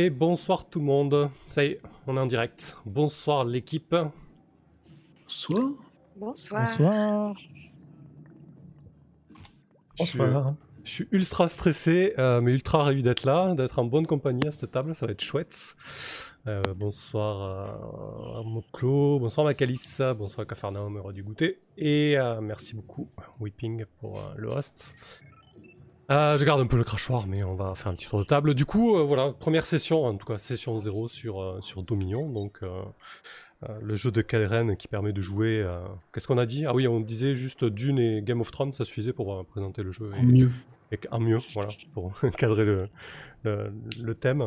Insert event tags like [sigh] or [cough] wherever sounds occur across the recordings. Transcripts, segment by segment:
Et bonsoir tout le monde. Ça y est, on est en direct. Bonsoir l'équipe. Bonsoir. Bonsoir. Bonsoir. Je suis, je suis ultra stressé, euh, mais ultra ravi d'être là, d'être en bonne compagnie à cette table. Ça va être chouette. Euh, bonsoir à Moklo, bonsoir Macalis, bonsoir Cafarnaum, heureux du goûter. Et euh, merci beaucoup, Whipping, pour euh, le host. Euh, je garde un peu le crachoir, mais on va faire un petit tour de table. Du coup, euh, voilà, première session, en tout cas session 0 sur, euh, sur Dominion, donc euh, euh, le jeu de Kalren qui permet de jouer... euh, Qu'est-ce qu'on a dit? Ah oui, on disait juste Dune et Game of Thrones, ça suffisait pour euh, présenter le jeu. En et- mieux. et en mieux, voilà, pour [laughs] cadrer le, le, le thème.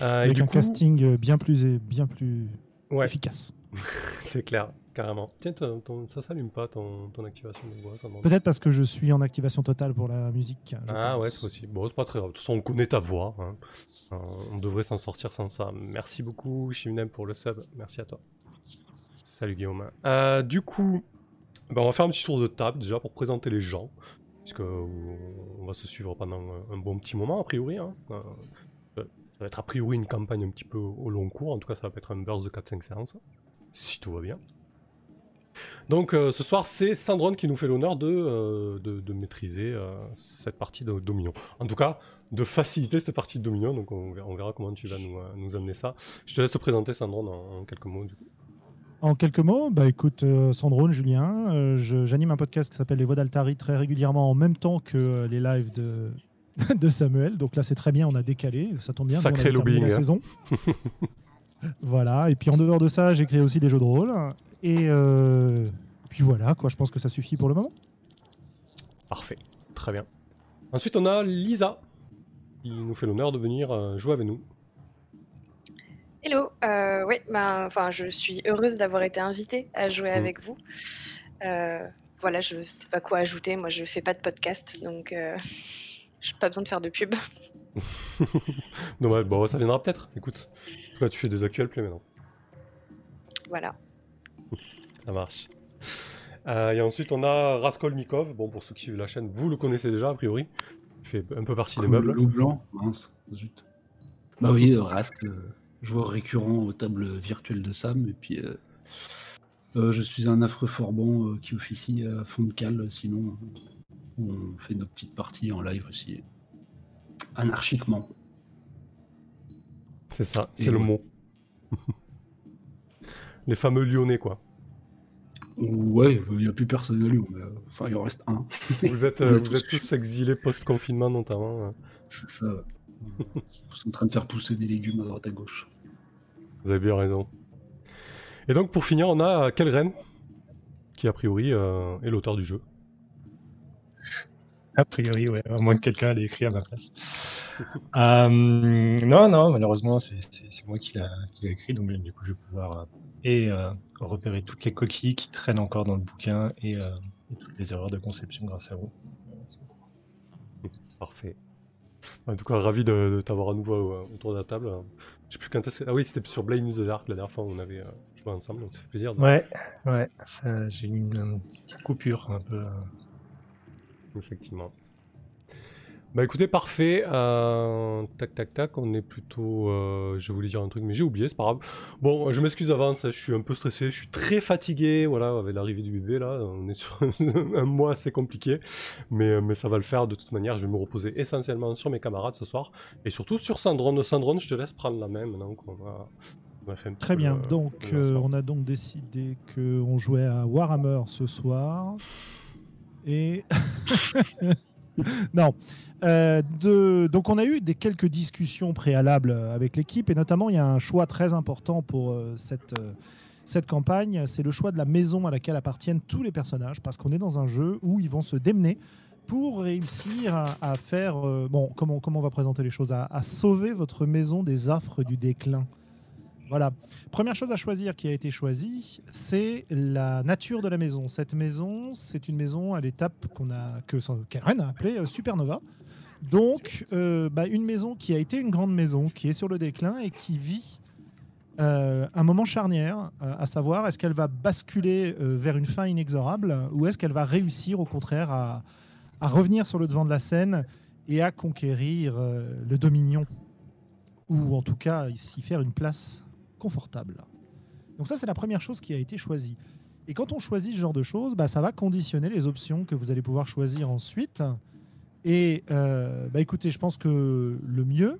Euh, et Avec du un coup, casting euh, bien plus, et bien plus ouais, efficace. [laughs] c'est clair, carrément. Tiens, ton- ton- ça s'allume pas ton, ton activation de voix, Peut-être parce que je suis en activation totale pour la musique. Ah pense. ouais, toi aussi. Bon, c'est pas très grave. De toute façon, on connaît ta voix. hein. Euh, on devrait s'en sortir sans ça. Merci beaucoup, Shimnem, pour le sub. Merci à toi. Salut, Guillaume. Euh, du coup, ben, on va faire un petit tour de table déjà pour présenter les gens. Puisque on va se suivre pendant un- bon petit moment, a priori. hein. Euh, euh, ça va être a priori une campagne un petit peu au long cours. En tout cas, ça va être un burst de 4-5 séances. Si tout va bien. Donc euh, ce soir, c'est Sandrone qui nous fait l'honneur de, euh, de, de maîtriser euh, cette partie de Dominion. En tout cas, de faciliter cette partie de Dominion. Donc on verra, on verra comment tu vas nous, nous amener ça. Je te laisse te présenter, Sandrone, en, en quelques mots. Du coup. En quelques mots, bah écoute, euh, Sandrone, Julien, euh, j'anime un podcast qui s'appelle Les Voix d'Altari très régulièrement en même temps que euh, les lives de, [laughs] de Samuel. Donc là, c'est très bien, on a décalé, ça tombe bien. Sacré lobbying, La hein. saison. [laughs] voilà, et puis en dehors de ça, j'écris aussi des jeux de rôle. Et euh, puis voilà, quoi, je pense que ça suffit pour le moment. Parfait, très bien. Ensuite, on a Lisa qui nous fait l'honneur de venir euh, jouer avec nous. Hello. Euh, ouais, ben, enfin, je suis heureuse d'avoir été invitée à jouer Mm. avec vous. Euh, voilà, je sais pas quoi ajouter. Moi, je fais pas de podcast, donc euh, [laughs] j'ai pas besoin de faire de pub. [laughs] Dommage, bon, ça viendra peut-être. Écoute, toi, tu fais des actuels plays maintenant. Voilà. [laughs] Ça marche. Euh, et ensuite, on a Raskolnikov. Bon, pour ceux qui suivent la chaîne, vous le connaissez déjà, a priori. Il fait un peu partie des meubles. Le loup blanc. Mince, zut. Bah oui, euh, Rask, euh, joueur récurrent aux tables virtuelles de Sam. Et puis, euh, euh, je suis un affreux forban euh, qui officie à fond de cale. Sinon, on fait nos petites parties en live aussi. Anarchiquement. C'est ça, c'est le mot. [laughs] Les fameux lyonnais, quoi. Ouais, il n'y a plus personne à Lyon. mais, euh, Enfin, il en reste un. Vous êtes, [laughs] euh, vous tous êtes tous exilés post-confinement, notamment. euh. C'est ça. Ils sont en train de faire pousser des légumes à droite à gauche. Vous avez bien raison. Et donc, pour finir, on a Kelren, qui a priori euh, est l'auteur du jeu. A priori, ouais, à moins que quelqu'un l'ait écrit à ma place. Euh, non, non, malheureusement, c'est moi qui l'a qui l'a écrit, donc du coup, je vais pouvoir euh, et euh, repérer toutes les coquilles qui traînent encore dans le bouquin et, et toutes les erreurs de conception grâce à vous. Parfait. En tout cas, ravi de, de t'avoir à nouveau autour de la table. Je sais plus quand Ah oui, c'était sur Blade News the Dark la dernière fois où on avait joué ensemble, donc ça fait plaisir. de- Ouais, ouais, j'ai eu une, euh, petite coupure un peu. Euh, Effectivement. Bah écoutez, parfait. Euh, tac, tac, tac. On est plutôt. euh, je voulais dire un truc, mais j'ai oublié, c'est pas grave. Bon, je m'excuse d'avance, je suis un peu stressé, je suis très fatigué. Voilà, avec l'arrivée du bébé, là, on est sur [laughs] un mois assez compliqué. Mais, mais ça va le faire de toute manière. Je vais me reposer essentiellement sur mes camarades ce soir. Et surtout sur Sandrone. Sandrone, je te laisse prendre la main maintenant qu'on a, on a fait un petit Très bien. Donc, euh, on a donc décidé qu'on jouait à Warhammer ce soir. Et. [laughs] non. Euh. Donc, on a eu des quelques discussions préalables avec l'équipe. Et notamment, il y a un choix très important pour euh, cette. euh, cette campagne, c'est le choix de la maison à laquelle appartiennent tous les personnages, parce qu'on est dans un jeu où ils vont se démener pour réussir à, faire, euh, bon, comment, comment on va présenter les choses, à sauver votre maison des affres du déclin. Voilà. Première chose à choisir qui a été choisie, c'est la nature de la maison. Cette maison, c'est une maison à l'étape qu'on a que Karen a appelée euh, Supernova. Donc, euh, bah, une maison qui a été une grande maison, qui est sur le déclin et qui vit euh, un moment charnière, à savoir est-ce qu'elle va basculer vers une fin inexorable ou est-ce qu'elle va réussir au contraire à, à revenir sur le devant de la scène et à conquérir le Dominion ou en tout cas s'y faire une place confortable. Donc ça c'est la première chose qui a été choisie. Et quand on choisit ce genre de choses, bah, ça va conditionner les options que vous allez pouvoir choisir ensuite. Et euh, bah, écoutez, je pense que le mieux,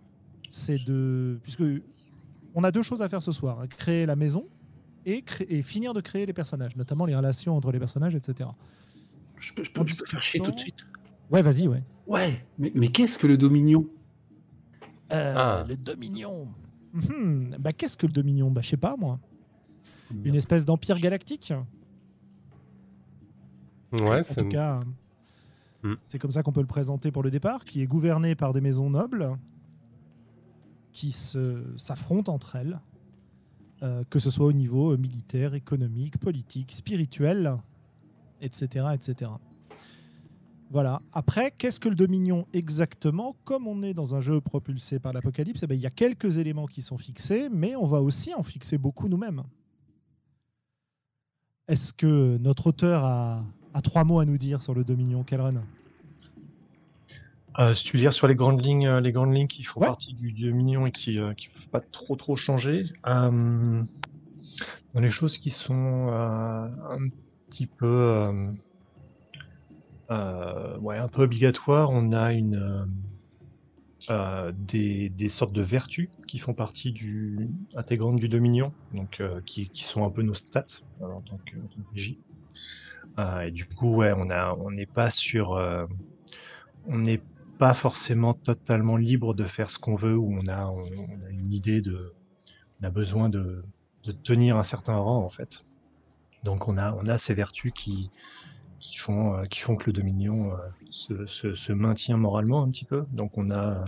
c'est de... Puisque on a deux choses à faire ce soir. hein. Créer la maison et, cré- et finir de créer les personnages, notamment les relations entre les personnages, etc. Je peux, je peux- je peux faire chier tout de suite. Ouais, vas-y, ouais. Ouais, mais, mais qu'est-ce que le Dominion? Euh, Ah. Le Dominion. Mhm. Bah, Qu'est-ce que le Dominion Bah, je sais pas, moi. Une espèce d'empire galactique Ouais, En c'est tout cas, Hmm. c'est comme ça qu'on peut le présenter pour le départ, qui est gouverné par des maisons nobles qui se- s'affrontent entre elles, euh, que ce soit au niveau euh, militaire, économique, politique, spirituel, etc. etc. Voilà. Après, qu'est-ce que le Dominion exactement Comme on est dans un jeu propulsé par l'Apocalypse, eh ben, il y a quelques éléments qui sont fixés, mais on va aussi en fixer beaucoup nous-mêmes. Est-ce que notre auteur a, a trois mots à nous dire sur le Dominion Kelren? Euh, si tu veux dire sur les grandes lignes, euh, les grandes lignes qui font Ouais. partie du Dominion et qui ne peuvent pas trop trop changer. euh, dans les choses qui sont euh, un petit peu euh, euh, ouais, un peu obligatoires, on a une euh, euh, des, des sortes de vertus qui font partie du intégrantes du Dominion, donc euh, qui, qui sont un peu nos stats euh, en tant que. Euh, et du coup, ouais, on a on n'est pas sur euh, on n'est pas forcément totalement libre de faire ce qu'on veut, où on a, on a une idée de, on a besoin de, de tenir un certain rang en fait. Donc on a, on a ces vertus qui, qui font, euh, qui font que le Dominion euh, se, se, se maintient moralement un petit peu. Donc on a,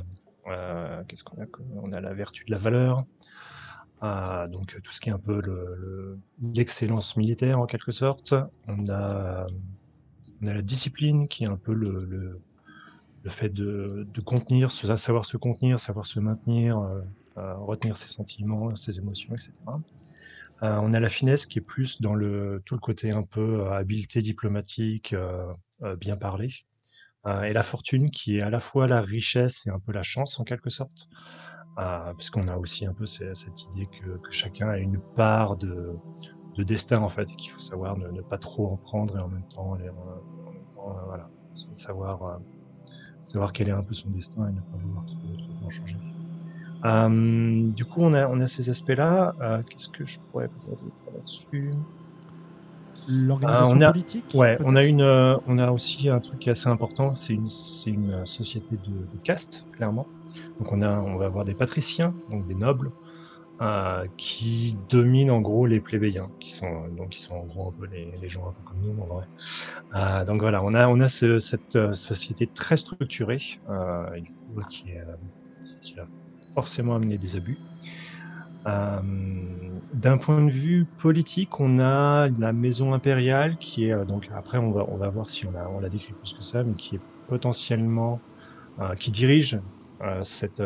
euh, qu'est-ce qu'on a On a la vertu de la valeur, donc tout ce qui est un peu le- le- l'excellence militaire en quelque sorte. On a, on a la discipline qui est un peu le, le, fait de, de contenir, savoir se contenir, savoir se maintenir, retenir ses sentiments, ses émotions, etc. Euh, on a la finesse qui est plus dans le tout le côté un peu euh, habileté diplomatique, euh, euh, bien parler, Euh, et la fortune qui est à la fois la richesse et un peu la chance en quelque sorte, euh, puisqu'on a aussi un peu ce- cette idée que, que chacun a une part de, de destin en fait, qu'il faut savoir ne, pas trop en prendre et en même temps, voilà, savoir savoir quel est un peu son destin et ne pas vouloir trop, trop en changer. Euh, du coup, on a, on a ces aspects-là. Euh, Qu'est-ce que je pourrais vous dire là-dessus? L'organisation on a- politique Ouais, on a une, euh, on a aussi un truc qui est assez important. C'est une, c'est une euh, société de, de caste, clairement. Donc on a, on va avoir des patriciens, donc des nobles, euh, qui dominent en gros les plébéiens, qui sont donc qui sont en gros un peu les, les gens un peu comme nous en vrai. Euh, donc voilà, on a, on a ce- cette euh, société très structurée, euh, qui, est, euh, qui va forcément amener des abus. Euh, D'un point de vue politique, on a la maison impériale qui est euh, donc après on va voir si on la décrit plus que ça, mais qui est potentiellement euh, qui dirige cette,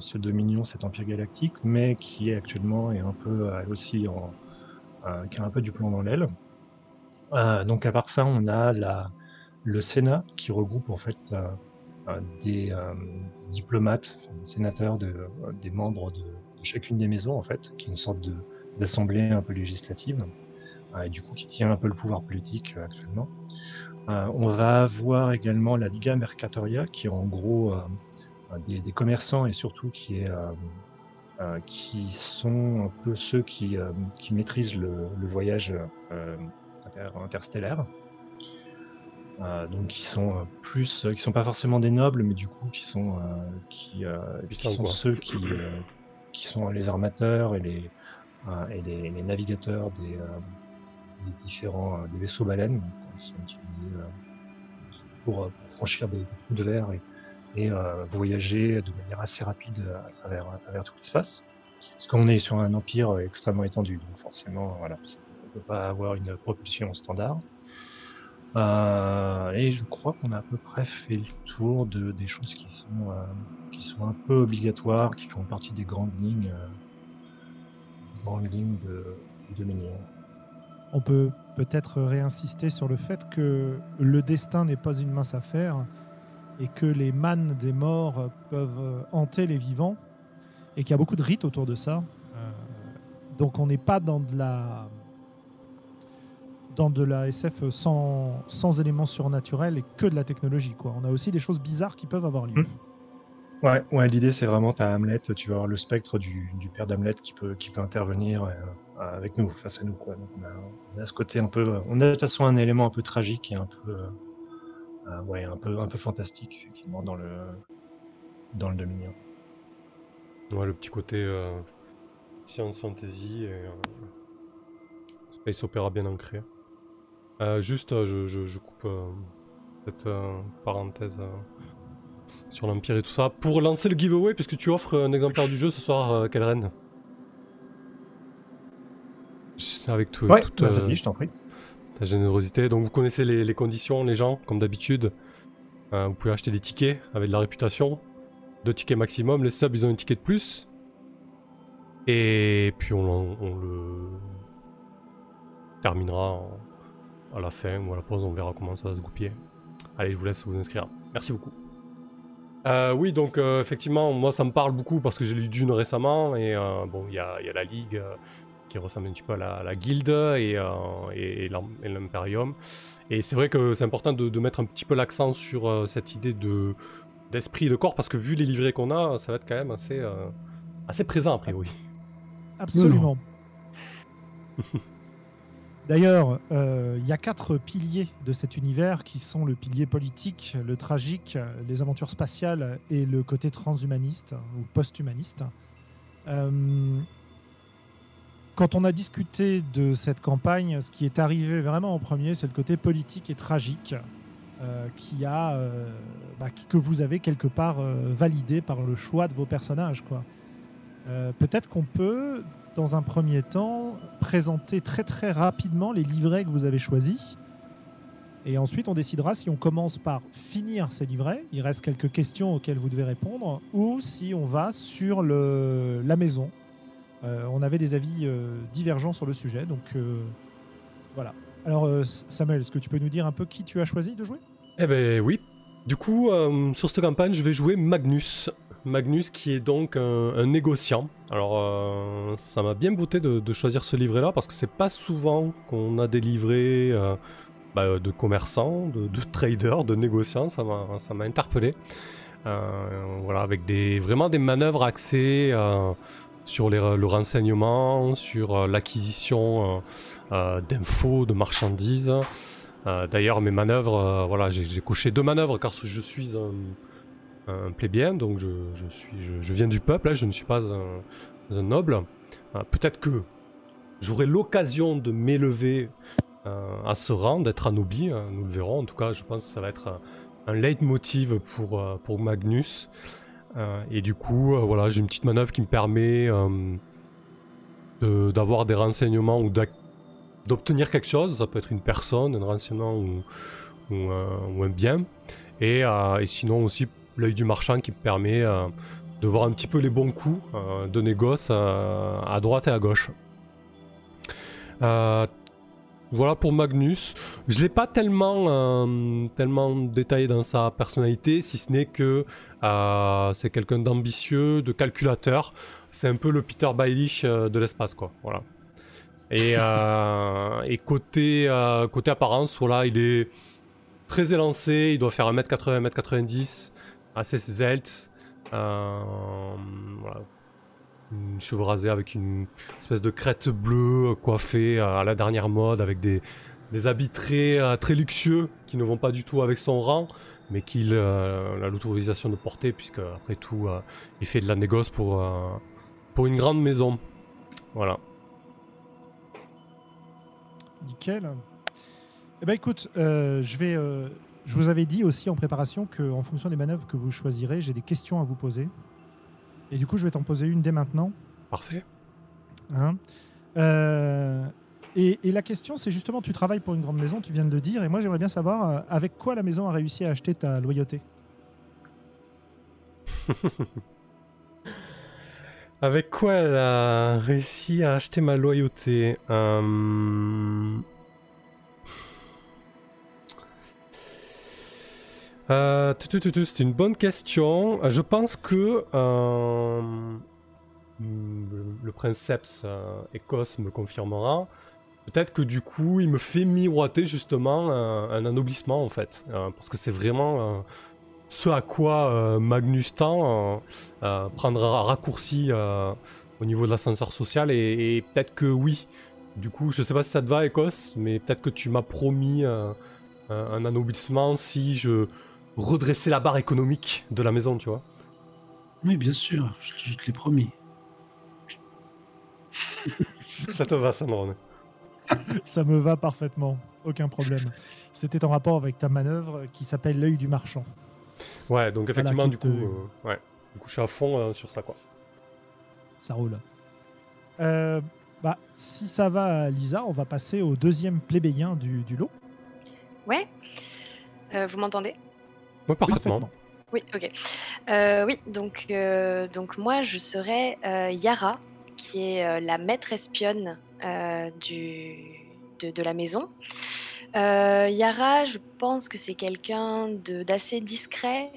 ce dominion, cet empire galactique, mais qui est actuellement est un peu aussi en qui a un peu du plomb dans l'aile. Donc à part ça, on a le Sénat qui regroupe en fait des euh, diplomates, des sénateurs, de, euh, des membres de, chacune des maisons en fait, qui est une sorte d'assemblée un peu législative, euh, et du coup qui tient un peu le pouvoir politique euh, actuellement. Euh, on va avoir également la Liga Mercatoria, qui est en gros euh, euh, des, des commerçants et surtout qui est euh, euh, qui sont un peu ceux qui, euh, qui maîtrisent le, le voyage euh, inter- interstellaire. Euh, donc qui sont euh, plus, euh, qui sont pas forcément des nobles, mais du coup qui sont, qui, sont ceux qui, qui sont les armateurs et les, et les, les navigateurs des, des différents des vaisseaux baleines qui sont utilisés pour, pour franchir des, des trous de verre et, et euh, voyager de manière assez rapide à travers, à travers tout l'espace. Parce qu'on est sur un empire extrêmement étendu. Donc forcément, voilà, on ne peut pas avoir une propulsion standard. Euh, et je crois qu'on a à peu près fait le tour de, des choses qui sont, euh, qui sont un peu obligatoires, qui font partie des grandes lignes, euh, grandes lignes de, de On peut peut-être réinsister sur le fait que le destin n'est pas une mince affaire et que les mannes des morts peuvent hanter les vivants et qu'il y a beaucoup de rites autour de ça. donc on n'est pas dans de la dans de la SF sans, sans éléments surnaturels et que de la technologie. Quoi. On a aussi des choses bizarres qui peuvent avoir lieu. Hmm. Ouais, ouais l'idée c'est vraiment, tu as Hamlet, tu vas avoir le spectre du, du père d'Hamlet qui peut, qui peut intervenir euh, avec nous, face à nous. Quoi. on, a, ce côté un peu. On a de toute façon un élément un peu tragique et un peu. Euh, euh, ouais, un peu, un peu fantastique, effectivement, dans le, dans le Dominion. Ouais, le petit côté science fantasy et space opéra bien ancré. Euh, juste, euh, je, coupe euh, cette parenthèse sur l'Empire et tout ça. Pour lancer le giveaway, puisque tu offres un exemplaire du jeu ce soir, Kelren. Avec tout, toute bah, je t'en prie. ta générosité. Donc vous connaissez les, conditions, les gens, comme d'habitude. vous pouvez acheter des tickets avec de la réputation. Deux tickets maximum. Les subs, ils ont un ticket de plus. Et puis on, on le terminera à la fin ou à la pause, on verra comment ça va se goupiller. Allez, je vous laisse vous inscrire. Merci beaucoup. Euh, oui, donc euh, effectivement, moi ça me parle beaucoup parce que j'ai lu Dune récemment et euh, bon, il y a, la Ligue qui ressemble un petit peu à la, la Guilde et, et, l'Imperium. Et c'est vrai que c'est important de, mettre un petit peu l'accent sur cette idée de d'esprit de corps parce que vu les livrets qu'on a, ça va être quand même assez, assez présent a priori. Absolument. [laughs] D'ailleurs, euh, il y a quatre piliers de cet univers qui sont le pilier politique, le tragique, les aventures spatiales et le côté transhumaniste ou post-humaniste. Euh, quand on a discuté de cette campagne, ce qui est arrivé vraiment en premier, c'est le côté politique et tragique euh, qui a, bah, que vous avez quelque part validé par le choix de vos personnages. Peut-être qu'on peut dans un premier temps, présenter très très rapidement les livrets que vous avez choisis. Et ensuite, on décidera si on commence par finir ces livrets, il reste quelques questions auxquelles vous devez répondre, ou si on va sur le, la maison. Euh, on avait des avis euh, divergents sur le sujet, donc euh, voilà. Alors Samuel, est-ce que tu peux nous dire un peu qui tu as choisi de jouer? Eh ben oui. Du coup, sur cette campagne, je vais jouer Magnus, Magnus qui est donc un, négociant. Alors euh, ça m'a bien bouté de, choisir ce livret-là parce que c'est pas souvent qu'on a des livrets euh, bah, de commerçants, de, traders, de négociants, ça m'a interpellé. Euh, voilà, avec des, vraiment des manœuvres axées sur le renseignement, sur l'acquisition d'infos, de marchandises. D'ailleurs, mes manœuvres, voilà, j'ai coché deux manœuvres car je suis un plébien, donc je, suis, je, viens du peuple, hein, je ne suis pas un, noble. Euh, peut-être que j'aurai l'occasion de m'élever euh, à ce rang, d'être anobli, hein, nous le verrons. En tout cas, je pense que ça va être un, leitmotiv pour, euh, pour Magnus. et du coup, voilà, j'ai une petite manœuvre qui me permet d'avoir des renseignements ou d'obtenir quelque chose. Ça peut être une personne, un renseignement ou, ou, un, bien. Et, et sinon aussi l'œil du marchand qui me permet euh, de voir un petit peu les bons coups euh, de négoce euh, à droite et à gauche. voilà pour Magnus. Je l'ai pas tellement, tellement détaillé dans sa personnalité, si ce n'est que c'est quelqu'un d'ambitieux, de calculateur. C'est un peu le Peter Baelish de l'espace, quoi. Voilà. Et, [laughs] et côté, côté apparence, il est très élancé. Il doit faire 1m80, 1m90 assez svelte. Euh, Une cheveux rasés avec une espèce de crête bleue coiffée à la dernière mode avec des, des habits très, euh, luxueux qui ne vont pas du tout avec son rang mais qu'il euh, a l'autorisation de porter puisque après tout il fait de la négoce pour, pour une grande maison. Voilà. Nickel. Eh ben écoute, je vais je vous avais dit aussi en préparation qu'en fonction des manœuvres que vous choisirez, j'ai des questions à vous poser. Et du coup, je vais t'en poser une dès maintenant. Parfait. Hein? Euh, et, et la question, c'est justement, tu travailles pour une grande maison, tu viens de le dire, et moi j'aimerais bien savoir euh, avec quoi la maison a réussi à acheter ta loyauté? [laughs] Avec quoi elle a réussi à acheter ma loyauté? Euh, euh, C'était une bonne question. Euh, Je pense que euh, le, princeps euh, me confirmera. Peut-être que du coup, il me fait miroiter justement un, un anoblissement en fait. Euh, parce que c'est vraiment euh, ce à quoi euh, Magnus euh, euh, prendre un raccourci euh, au niveau de l'ascenseur social et, et peut-être que oui. Du coup, je sais pas si ça te va, Écosse, mais peut-être que tu m'as promis euh, un anoblissement si je redressais la barre économique de la maison, tu vois. Oui, bien sûr, je, je te l'ai promis. Est-ce [laughs] que ça te va, Sandrone Ça me va parfaitement, aucun problème. C'était en rapport avec ta manœuvre qui s'appelle l'œil du marchand. Ouais, donc effectivement, du te- coup, euh, ouais. Du coup, je suis à fond euh, sur ça, quoi. Ça roule. Euh, bah, si ça va, Lisa, on va passer au deuxième plébéien du, du lot. Ouais. Euh, vous m'entendez? Ouais, parfaitement. Oui, ok. Euh, oui, donc, euh, donc moi, je serais euh, Yara, qui est la maître espionne du, de, la maison. Yara, je pense que c'est quelqu'un d'assez discret,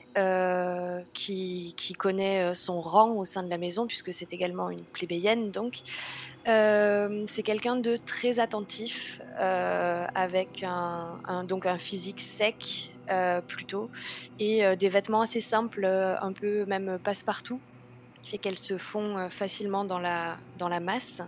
qui, qui connaît son rang au sein de la maison, puisque c'est également une plébéienne, donc. C'est quelqu'un de très attentif, avec un, donc un physique sec plutôt, et euh, des vêtements assez simples, euh, un peu même passe-partout, qui fait qu'elles se font euh, facilement dans la, dans la masse.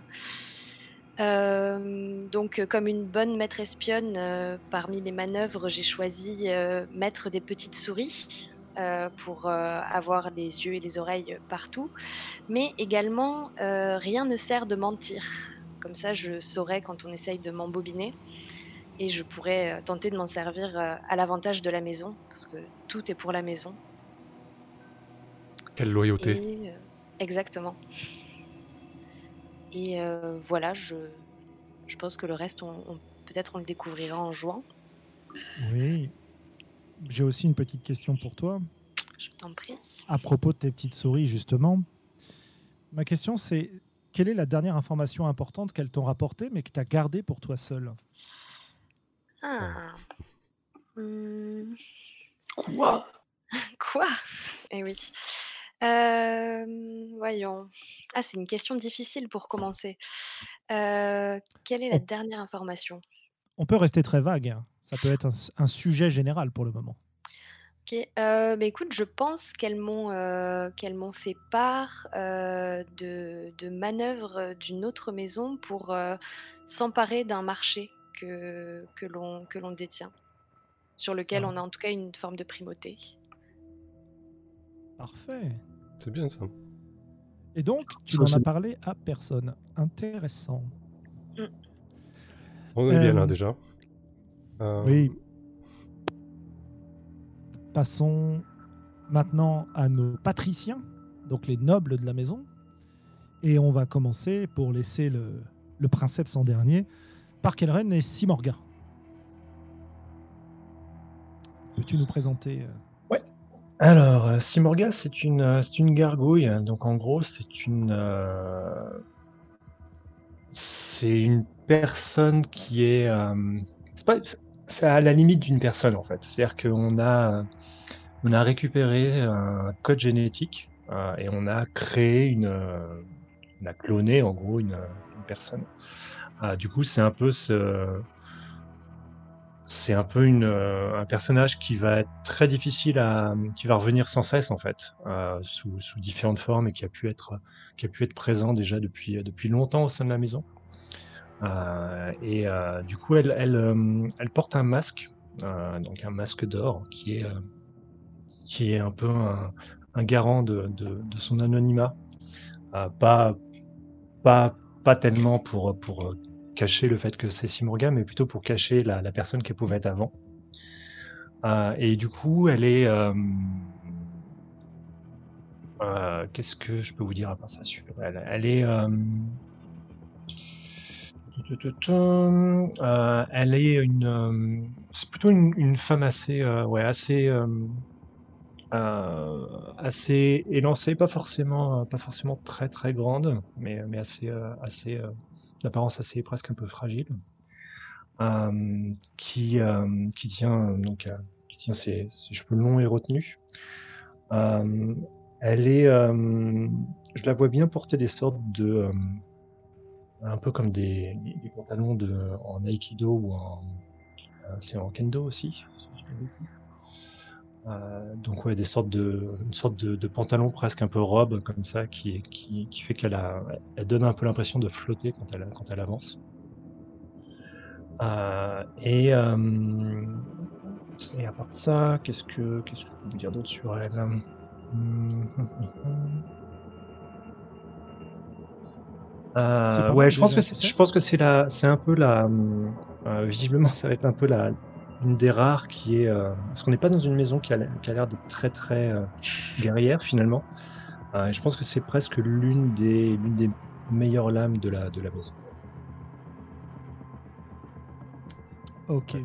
Euh, donc, euh, comme une bonne maître espionne, euh, parmi les manœuvres, j'ai choisi euh, mettre des petites souris euh, pour euh, avoir les yeux et les oreilles partout. Mais également, euh, rien ne sert de mentir. Comme ça, je saurais quand on essaye de m'embobiner. Et je pourrais euh, tenter de m'en servir euh, à l'avantage de la maison, parce que tout est pour la maison. Quelle loyauté. Et, euh, exactement. Et euh, voilà, je, je pense que le reste, on, on- peut-être on le découvrira en jouant. Oui. J'ai aussi une petite question pour toi. Je t'en prie. À propos de tes petites souris, justement. Ma question, c'est quelle est la dernière information importante qu'elles t'ont rapportée, mais que tu as gardée pour toi seul Ah. Hmm, Quoi? [laughs] Quoi? Eh oui. Euh, voyons. Ah, c'est une question difficile pour commencer. Euh, quelle est la dernière information? On peut rester très vague. hein. Ça peut être un, un sujet général pour le moment. Ok, euh, bah écoute, je pense qu'elles m'ont euh, qu'elles m'ont fait part euh, de, de manœuvres d'une autre maison pour euh, s'emparer d'un marché que, que l'on que l'on détient, sur lequel Ah. on a en tout cas une forme de primauté. Parfait. C'est bien ça. Et donc, tu n'en as parlé à personne. Intéressant. On est bien là Euh, déjà. Euh, Oui. Passons maintenant à nos patriciens, donc les nobles de la maison. Et on va commencer, pour laisser le, le princeps en dernier, par Kelren et Simorga? Peux-tu nous présenter euh, Alors, euh, Simorga, c'est une, euh, c'est une gargouille. Donc, en gros, c'est une, c'est une personne qui est, c'est à la limite d'une personne en fait. C'est-à-dire qu'on a, on a récupéré un code génétique et on a créé une, on a cloné en gros une personne. Ah, du coup, c'est un peu ce, c'est un peu une, euh, un personnage qui va être très difficile à, qui va revenir sans cesse en fait, euh, sous, sous différentes formes et qui a pu être, qui a pu être présent déjà depuis, depuis longtemps au sein de la maison. Euh, et euh, du coup, elle, elle, euh, porte un masque, euh, donc un masque d'or qui est, euh, qui est un peu un, garant de, de, de son anonymat. Euh, pas, pas, pas tellement pour, pour euh, cacher le fait que c'est Simorga, mais plutôt pour cacher la, personne qu'elle pouvait être avant. Euh, et du coup, elle est. euh, euh, Qu'est-ce que je peux vous dire à part ça elle? Elle est. elle est une, c'est plutôt une, femme assez, ouais, assez, assez élancée, pas forcément, pas forcément très très grande, mais, mais assez, assez, d'apparence assez presque un peu fragile, euh, qui, euh, qui tient euh, donc, qui tient ses, cheveux longs et retenus. Elle est, je la vois bien porter des sortes de, un peu comme des, pantalons de, en aikido ou en, c'est en kendo aussi, Euh, donc ouais, des sortes de, une sorte de, de pantalon presque un peu robe comme ça, qui, qui, qui fait qu'elle a, elle donne un peu l'impression de flotter quand elle, quand elle avance. Euh, et, euh, et à part ça, qu'est-ce que, qu'est-ce que je peux vous dire d'autre sur elle? Ouais, je pense que c'est, je pense que c'est la, c'est un peu la, visiblement, [laughs] ça va être un peu la, une des rares qui est, euh, parce qu'on n'est pas dans une maison qui a, qui a l'air d'être très très euh, guerrière finalement. Euh, je pense que c'est presque l'une des, l'une des meilleures lames de la, de la maison. Ok.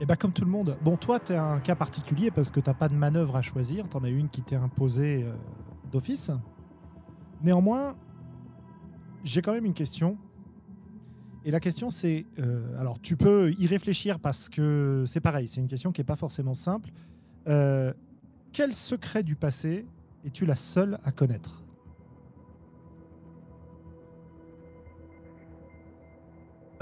Et bah comme tout le monde. Bon, toi, tu es un cas particulier parce que t'as pas de manœuvre à choisir. T'en as une qui t'est imposée d'office. Néanmoins, j'ai quand même une question. Et la question, c'est... euh, alors, tu peux y réfléchir parce que c'est pareil, c'est une question qui n'est pas forcément simple. Euh, quel secret du passé es-tu la seule à connaître?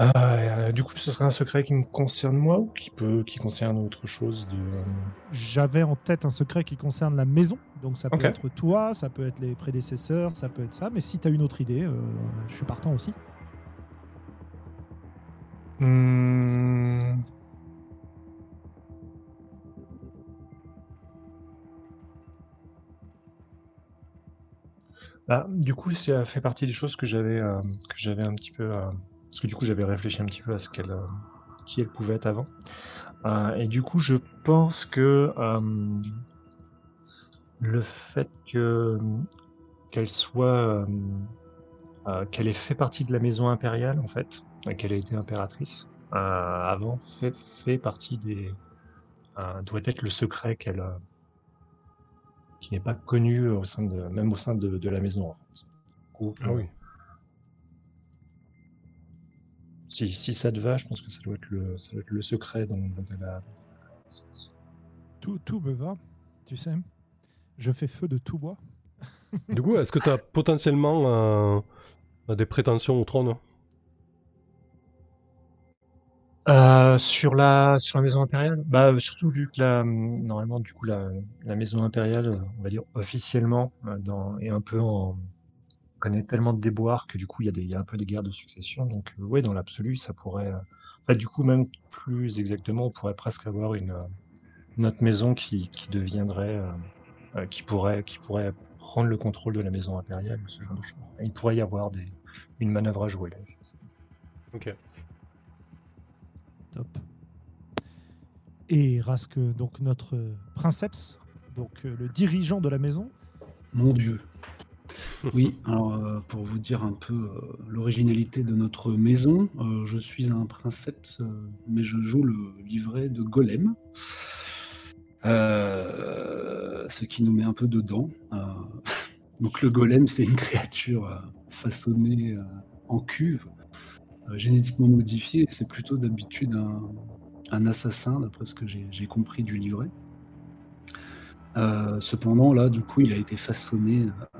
Euh, du coup, ce serait un secret qui me concerne moi ou qui peut, qui concerne autre chose de. J'avais en tête un secret qui concerne la maison. Donc ça peut être toi, ça peut être les prédécesseurs, ça peut être ça. Mais si tu as une autre idée, je suis partant aussi. Hmm. Bah, du coup, ça fait partie des choses que j'avais euh, que j'avais un petit peu euh, parce que du coup j'avais réfléchi un petit peu à ce qu'elle euh, qui elle pouvait être avant. Et du coup, je pense que le fait que qu'elle soit qu'elle ait fait partie de la maison impériale en fait, qu'elle ait été impératrice euh, avant, fait, fait partie des euh, doit être le secret qu'elle euh, qui n'est pas connu au sein de même au sein de, de la maison en fait. Coup, Ah euh, oui. si, si ça te va, je pense que ça doit être le, ça doit être le secret dont, dont elle a. Tout, tout me va, tu sais. Je fais feu de tout bois. Du coup, est-ce que tu as potentiellement euh, des prétentions au trône? Euh, sur la sur la maison impériale, bah surtout vu que la normalement du coup la, la maison impériale, on va dire officiellement euh, dans est un peu en connaît tellement de déboires que du coup il y a des il y a un peu des guerres de succession donc euh, ouais dans l'absolu ça pourrait euh, en fait du coup même plus exactement on pourrait presque avoir une autre maison qui qui deviendrait euh, qui pourrait qui pourrait prendre le contrôle de la maison impériale ce genre de choses. Il pourrait y avoir des une manœuvre à jouer là. Ok. Et Rask, donc notre princeps, donc euh, le dirigeant de la maison. Mon Dieu. Oui, alors euh, pour vous dire un peu euh, l'originalité de notre maison, je suis un princeps, mais je joue le livret de Golem. Ce qui nous met un peu dedans. [laughs] Donc le Golem, c'est une créature façonnée en cuve, génétiquement modifiée. C'est plutôt d'habitude un, assassin, d'après ce que j'ai compris du livret. Euh, cependant, là, du coup, il a été façonné, euh,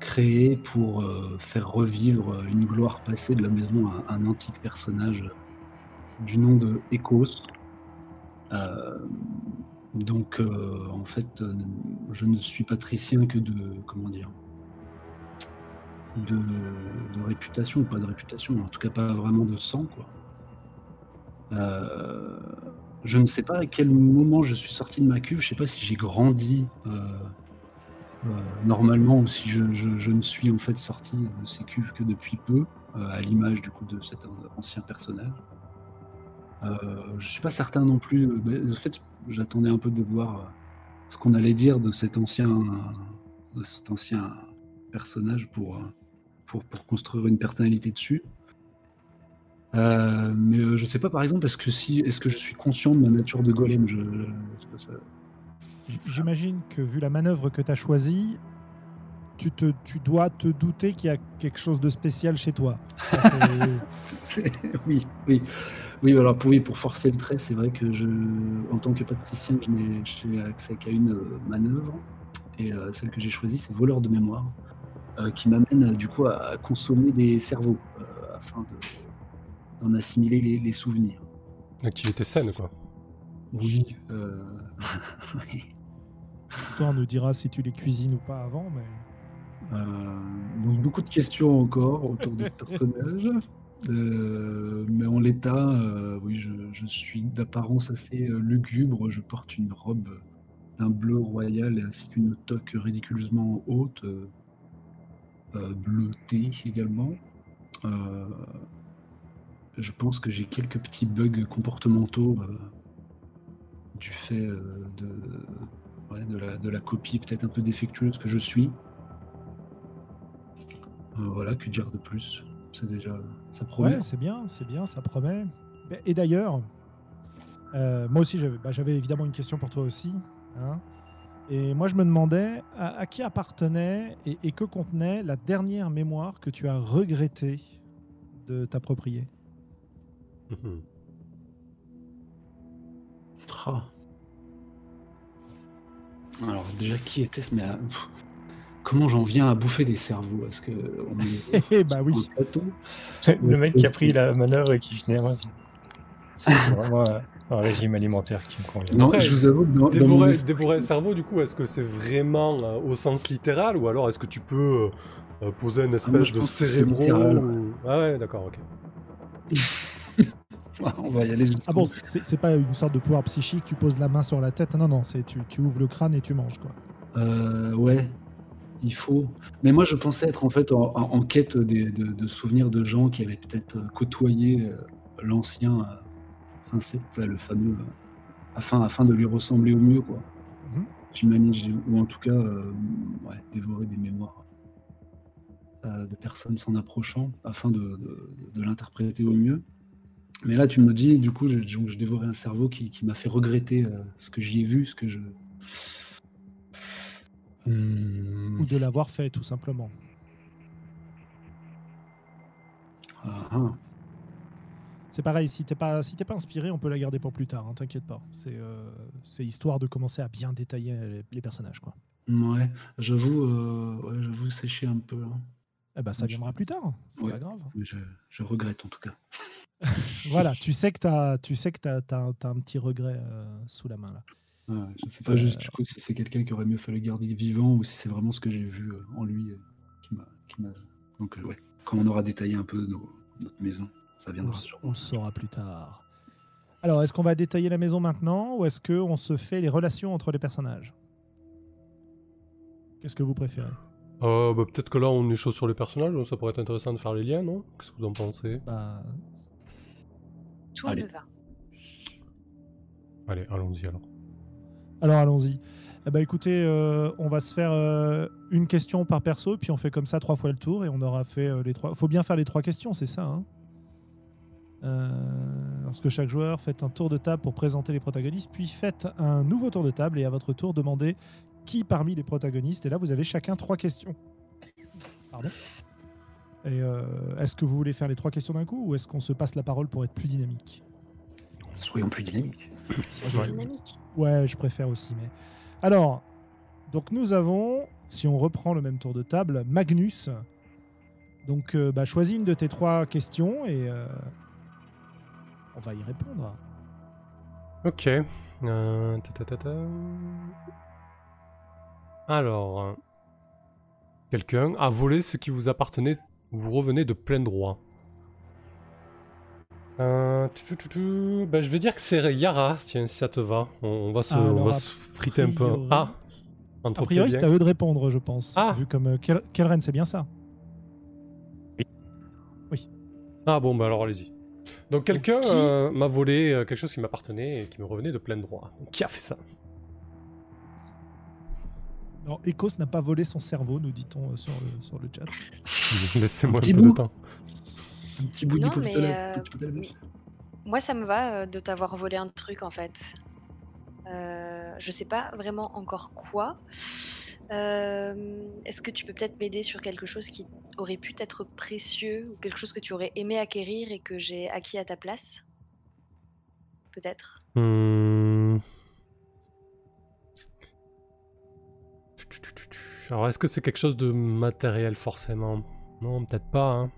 créé pour euh, faire revivre une gloire passée de la maison à un antique personnage du nom de Ecos. Euh, donc, euh, en fait, euh, je ne suis patricien que de, comment dire, de, réputation, ou pas de réputation, en tout cas pas vraiment de sang, quoi. Euh, je ne sais pas à quel moment je suis sorti de ma cuve. Je sais pas si j'ai grandi euh, euh, normalement ou si je, je- je ne suis en fait sorti de ces cuves que depuis peu, à l'image du coup de cet an- ancien personnage. Je suis pas certain non plus. en fait, j'attendais un peu de voir ce qu'on allait dire de cet ancien, de cet ancien personnage pour, pour, pour construire une personnalité dessus. Euh, mais euh, je sais pas, par exemple, est-ce que, si, est-ce que je suis conscient de ma nature de golem? Je, J'imagine que vu la manœuvre que tu as choisie, tu, te, tu dois te douter qu'il y a quelque chose de spécial chez toi. Ça, c'est- [laughs] C'est- oui, oui. Oui, alors pour, oui, pour forcer le trait, c'est vrai que je, en tant que patricien, je n'ai je n'ai accès qu'à une euh, manœuvre. Et euh, celle que j'ai choisie, c'est voleur de mémoire, qui m'amène euh, du coup à, consommer des cerveaux euh, afin de- d'en assimiler les, les souvenirs. Activité saine, quoi. Oui. euh. [laughs] L'histoire nous dira si tu les cuisines ou pas avant, mais Euh, donc beaucoup de questions encore autour du personnage. Euh, mais en l'état, euh, oui, je, je suis d'apparence assez euh, lugubre. Je porte une robe d'un bleu royal ainsi qu'une toque ridiculeusement haute, euh, bleutée également. Euh, je pense que j'ai quelques petits bugs comportementaux euh, du fait de, de, la, de la copie peut-être un peu défectueuse que je suis. Voilà, que dire de plus? C'est déjà. Ça promet. ouais, c'est bien, c'est bien, ça promet. Et d'ailleurs, moi aussi, j'avais bah, j'avais évidemment une question pour toi aussi. hein. Et moi, je me demandais à, à qui appartenait et, et que contenait la dernière mémoire que tu as regretté de t'approprier. Mhm. Ah. Alors déjà, qui était-ce? Mais euh, pff, comment j'en viens à bouffer des cerveaux? Est-ce que on [laughs] bah oui. Le mec qui a pris la manœuvre et qui moi, c'est vraiment un régime alimentaire qui me convient. Non, Après, je vous avoue que dans, Dévorer, dévorer un cerveau, du coup, est-ce que c'est vraiment euh, au sens littéral ou alors est-ce que tu peux euh, euh, poser une moi, espèce de cérébro ou- Ah ouais, d'accord, ok. [laughs] on va y aller. Ah bon, c'est pas une sorte de pouvoir psychique, tu poses la main sur la tête. Non, non, c'est tu, tu ouvres le crâne et tu manges, quoi. Euh, ouais, il faut. Mais moi, je pensais être en fait en, en- en quête des- de, de souvenirs de gens qui avaient peut-être côtoyé euh, l'ancien princeps, là, le fameux, euh, afin, afin de lui ressembler au mieux, quoi. Mhm. J'imagine, ou en tout cas, euh, ouais, dévorer des mémoires euh, de personnes s'en approchant, afin de, de- de l'interpréter au mieux. Mais là, tu me dis, du coup, je, je, je dévorais un cerveau qui, qui m'a fait regretter euh, ce que j'y ai vu, ce que je. Hmm. Ou de l'avoir fait, tout simplement. Ah, ah. C'est pareil, si t'es pas, si t'es pas inspiré, on peut la garder pour plus tard, hein, t'inquiète pas. C'est euh, c'est histoire de commencer à bien détailler les, les personnages, quoi. Ouais, j'avoue, euh, ouais, j'avoue sécher un peu. hein. Eh ben, ça viendra plus tard, c'est Ouais. pas grave. Mais je, je regrette en tout cas. [laughs] Voilà, tu sais que t'as, tu sais que t'as, t'as, t'as un petit regret euh, sous la main là. Je sais pas juste du coup si c'est quelqu'un qui aurait mieux fallu garder vivant ou si c'est vraiment ce que j'ai vu euh, en lui euh, qui m'a. qui m'a- Donc, euh, ouais, quand on aura détaillé un peu nos- notre maison, ça On, viendra le saura plus tard. Alors, est-ce qu'on va détailler la maison maintenant ou est-ce qu'on se fait les relations entre les personnages? Qu'est-ce que vous préférez? Euh, bah, Peut-être que là, on est chaud sur les personnages, donc ça pourrait être intéressant de faire les liens, non? Qu'est-ce que vous en pensez? Bah, Tout Allez. me va. Allez, allons-y alors. Alors allons-y. Eh ben, écoutez, euh, on va se faire euh, une question par perso, puis on fait comme ça trois fois le tour et on aura fait euh, les trois. Faut bien faire les trois questions, c'est ça. Hein? Lorsque chaque joueur fait un tour de table pour présenter les protagonistes, puis faites un nouveau tour de table et à votre tour demandez qui parmi les protagonistes. Et là, vous avez chacun trois questions. Pardon. Et euh, est-ce que vous voulez faire les trois questions d'un coup ou est-ce qu'on se passe la parole pour être plus dynamique? Soyons plus dynamiques. Ouais. dynamique. Ouais, je préfère aussi. Mais alors, donc nous avons, si on reprend le même tour de table, Magnus. Donc, euh, bah, choisis une de tes trois questions et euh, on va y répondre. Ok. Euh, ta, ta, ta, ta. Alors. Quelqu'un a volé ce qui vous appartenait, vous revenez de plein droit. Euh, tu, tu, tu, tu. Bah, je vais dire que c'est Yara, tiens, si ça te va. On, on va se, Alors, on va a se friter un peu. Ah A priori, c'est à eux de répondre, je pense. Ah. Vu comme euh, reine, c'est bien ça. Ah bon, bah alors allez-y. Donc quelqu'un Qui- euh, m'a volé euh, quelque chose qui m'appartenait et qui me revenait de plein droit. Qui a fait ça? Non, Ecos n'a pas volé son cerveau, nous dit-on euh, sur, le, sur le chat. [laughs] Laissez-moi un petit peu de bout. temps. Un petit bout Non, mais, euh. Moi, ça me va euh, de t'avoir volé un truc en fait. Euh, je sais pas vraiment encore quoi. Euh, Est-ce que tu peux peut-être m'aider sur quelque chose qui aurait pu être précieux ou quelque chose que tu aurais aimé acquérir et que j'ai acquis à ta place? Peut-être. Hmm. Alors, est-ce que c'est quelque chose de matériel forcément? Non, peut-être pas. Hein.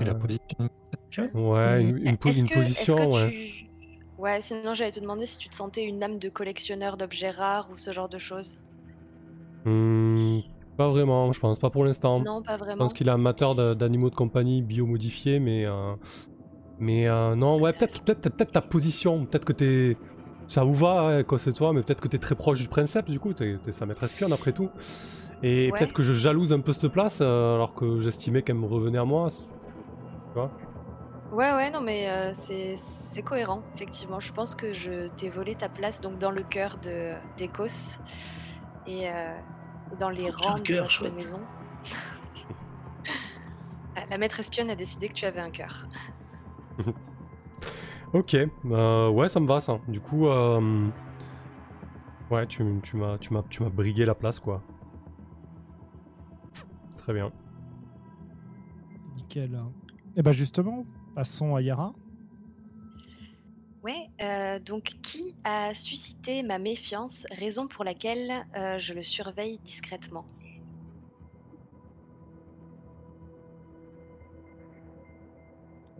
Et la Euh, position. Ouais, une, une po- Est-ce une que- est-ce position, que ouais. tu- Ouais, sinon j'allais te demander si tu te sentais une âme de collectionneur d'objets rares ou ce genre de choses. Hmm, pas vraiment, je pense, pas pour l'instant. Non, pas Je vraiment. pense qu'il est amateur d'animaux de compagnie biomodifiés, mais. euh, Mais euh, non, ouais, peut-être peut peut ta position. Peut-être que t'es. Ça vous va, ouais, quoi c'est toi, mais peut-être que t'es très proche du princeps, du coup, t'es t'es sa maîtresse pionne après tout. Et Ouais. peut-être que je jalouse un peu cette place, euh, alors que j'estimais qu'elle me revenait à moi. Tu vois Ouais, ouais, non, mais euh, c'est c'est cohérent, effectivement. Je pense que je t'ai volé ta place donc dans le cœur de d'Écosse et euh, dans les rangs de cœur, notre chouette. maison. Ah, La maître espionne a décidé que tu avais un cœur. [laughs] Ok, euh, ouais, ça me va ça. Du coup, euh, ouais, tu, tu m'as tu m'as tu m'as brigué la place, quoi. Très bien. Nickel. Et ben justement, passons à Yara. Ouais, euh, donc qui a suscité ma méfiance, raison pour laquelle euh, je le surveille discrètement?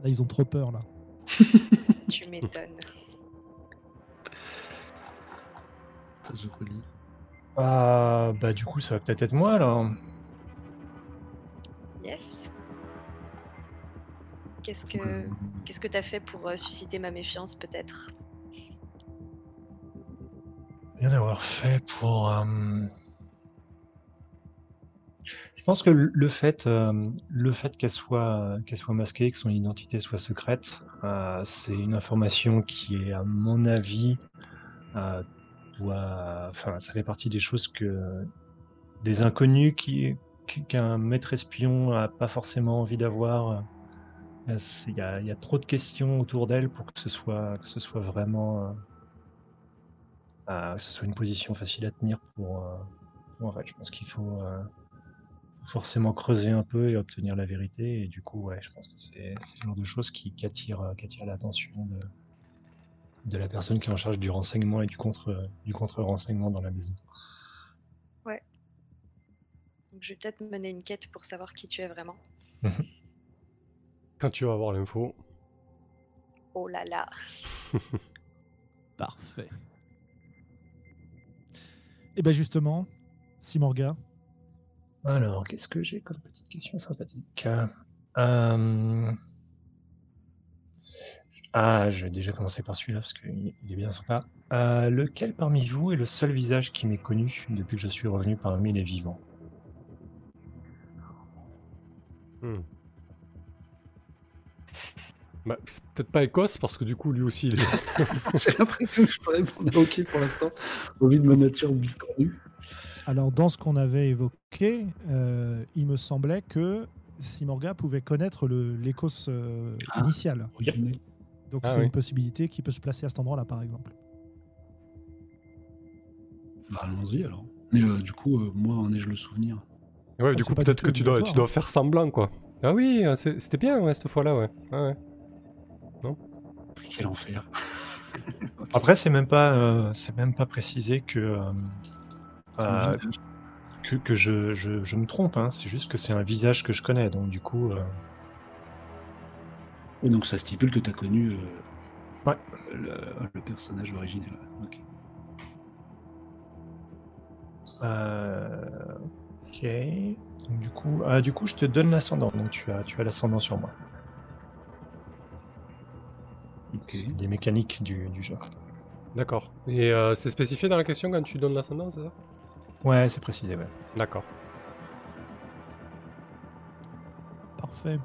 Là, ils ont trop peur, là. [laughs] Tu m'étonnes. Je relis. Ah, bah du coup, ça va peut-être être moi alors. Yes. Qu'est-ce que qu'est-ce que t'as fait pour euh, susciter ma méfiance, peut-être? Bien d'avoir fait pour. euh, Je pense que le fait, euh, fait qu'elle soit, qu'elle soit masquée, que son identité soit secrète, c'est une information qui est, à mon avis, doit, enfin, ça fait partie des choses que des inconnus qu'un maître espion a pas forcément envie d'avoir. Euh, Il y a, il y a trop de questions autour d'elle pour que ce soit, que ce soit vraiment. euh, à- que ce soit une position facile à tenir pour. euh, pour. Je pense qu'il faut euh, forcément creuser un peu et obtenir la vérité. Et du coup, ouais, je pense que c'est le genre de choses qui, qui attire, euh, qui attire l'attention de, de la personne qui est en charge du renseignement et du contre, du contre-renseignement dans la maison. Donc, je vais peut-être mener une quête pour savoir qui tu es vraiment. [laughs] Quand tu vas avoir l'info. Oh là là. [laughs] Parfait. Et ben justement, Simorga, Alors, qu'est-ce que j'ai comme petite question sympathique? Euh, Ah, je vais déjà commencer par celui-là parce qu'il il est bien sympa. Euh, lequel parmi vous est le seul visage qui m'est connu depuis que je suis revenu parmi les vivants? Hmm. Bah, c'est peut-être pas Écosse, parce que du coup, lui aussi, il est... [laughs] J'ai l'impression que je peux répondre ok pour l'instant, au vu de ma nature biscornue. alors dans ce qu'on avait évoqué, euh, il me semblait que Simorga pouvait connaître le- l'Écosse euh, Ah. initial. Originel. Donc Ah c'est oui. une possibilité qui peut se placer à cet endroit-là, par exemple. Bah, allons-y alors. Mais euh, du coup, euh, moi, en ai-je le souvenir? Ouais, Ah, du coup, peut-être du que tu dois, tu dois hein. faire semblant, quoi. Ah oui, c'est- c'était bien, ouais, cette fois-là, ouais. Ouais, Quel enfer. [laughs] Après, c'est même pas, euh, c'est même pas précisé que euh, euh, que, que je, je, je me trompe. Hein. C'est juste que c'est un visage que je connais, donc du coup, euh, donc ça stipule que tu as connu euh, Ouais. le, le personnage originel. euh, ok. Donc, du coup, ah, du coup, je te donne l'ascendant. Donc tu as, tu as l'ascendant sur moi. Des mécaniques du, du jeu. D'accord. Et euh, c'est spécifié dans la question quand tu donnes l'ascendant, c'est ça? Ouais, c'est précisé. Ouais. D'accord. Parfait.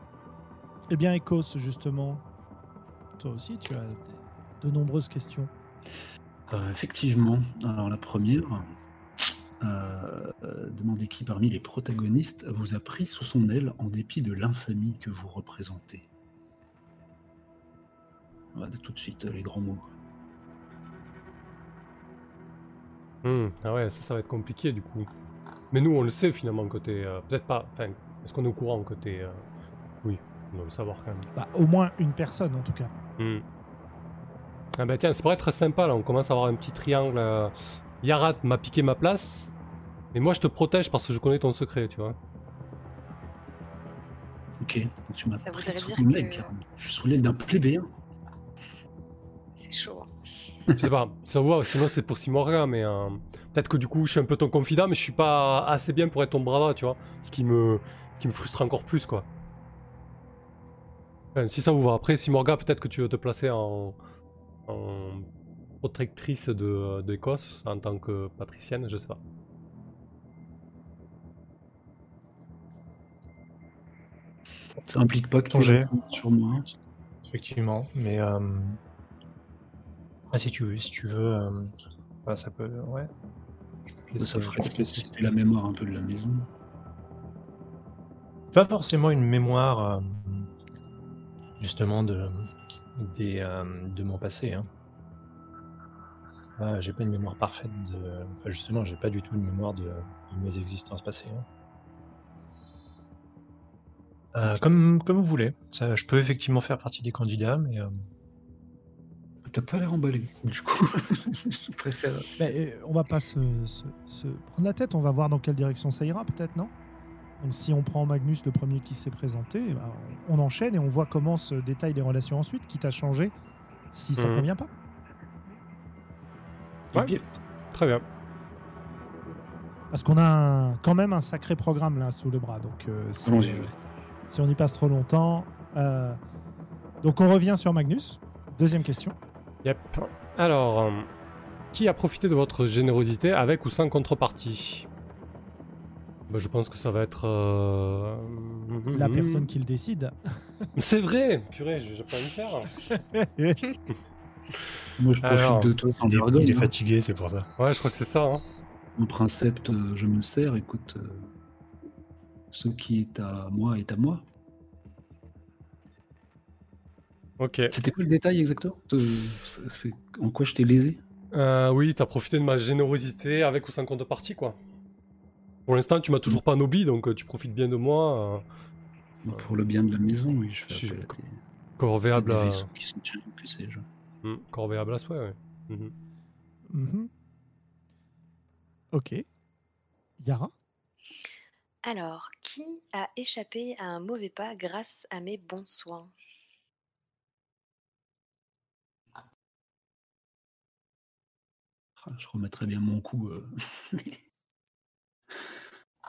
Eh bien, Écosse, justement, toi aussi, tu as de nombreuses questions. Euh, effectivement. Alors la première, Euh, euh, demandez qui parmi les protagonistes vous a pris sous son aile en dépit de l'infamie que vous représentez. On va tout de suite euh, les grands mots. Hmm, Ah ouais, ça, ça va être compliqué du coup. Mais nous, on le sait finalement côté. euh, Peut-être pas. Enfin, est-ce qu'on est au courant côté. euh, Oui, on doit le savoir quand même. Bah, au moins une personne en tout cas. Hmm. Ah bah tiens, ça pourrait être sympa là, on commence à avoir un petit triangle. euh, Yarat m'a piqué ma place, mais moi je te protège parce que je connais ton secret, tu vois. Ok, tu m'as pris sous que- carrément. Je suis sous l'aile d'un plébéien. Je sais pas, ça voit, sinon c'est pour Simorga, mais euh, peut-être que du coup je suis un peu ton confident, mais je suis pas assez bien pour être ton bras droit, tu vois. Ce qui me, ce qui me frustre encore plus, quoi. Enfin, si ça vous va, après Simorga, peut-être que tu veux te placer en, en protectrice de- d'Écosse en tant que patricienne, je sais pas. Ça implique pas que tu sur moi. Effectivement, mais euh... ah, si tu veux, si tu veux, euh, ça peut, ouais. Je Ça ferait c'était la mémoire un peu de la maison. Pas forcément une mémoire euh, justement de des, euh, de mon passé. Hein. Ah, j'ai pas une mémoire parfaite de. Enfin, justement, j'ai pas du tout une mémoire de, de mes existences passées. hein. Euh, comme, comme vous voulez. Ça, je peux effectivement faire partie des candidats, mais euh, T'as pas l'air emballé, du coup. [laughs] je préfère. Mais, euh, on va pas se, se- se prendre la tête, on va voir dans quelle direction ça ira peut-être, non? Donc si on prend Magnus, le premier qui s'est présenté, eh ben, on, on enchaîne et on voit comment se détaillent les relations ensuite, quitte à changer si ça Mhm. convient pas. Ouais. Bien. Très bien. Parce qu'on a un- quand même un sacré programme là sous le bras. Donc euh, si, Allons-y. si on y passe trop longtemps. euh, Donc on revient sur Magnus. Deuxième question. Yep. Alors, euh, qui a profité de votre générosité avec ou sans contrepartie? Bah, Je pense que ça va être. euh, La mhm. personne qui le décide. C'est vrai Purée, je, je peux rien faire. [laughs] Moi, je profite Alors, de toi sans il, est, vergogne. il est fatigué, c'est pour ça. Ouais, je crois que c'est ça. Hein. Mon principe, euh, je me sers. Écoute, euh, ce qui est à moi est à moi. Ok. C'était quoi le détail exactement? C'est- en quoi je t'ai lésé? Euh, oui, t'as profité de ma générosité avec ou sans contrepartie, quoi. Pour l'instant, tu m'as toujours pas nobi, donc euh, tu profites bien de moi. euh, Pour le bien de la maison, oui, je suis tes, corvéable, à... qui que sais-je. Hmm, corvéable à souhait, ouais. Mhm. Mhm. Ok. Yara? Alors, qui a échappé à un mauvais pas grâce à mes bons soins? Je remettrais bien mon coup. euh. [laughs]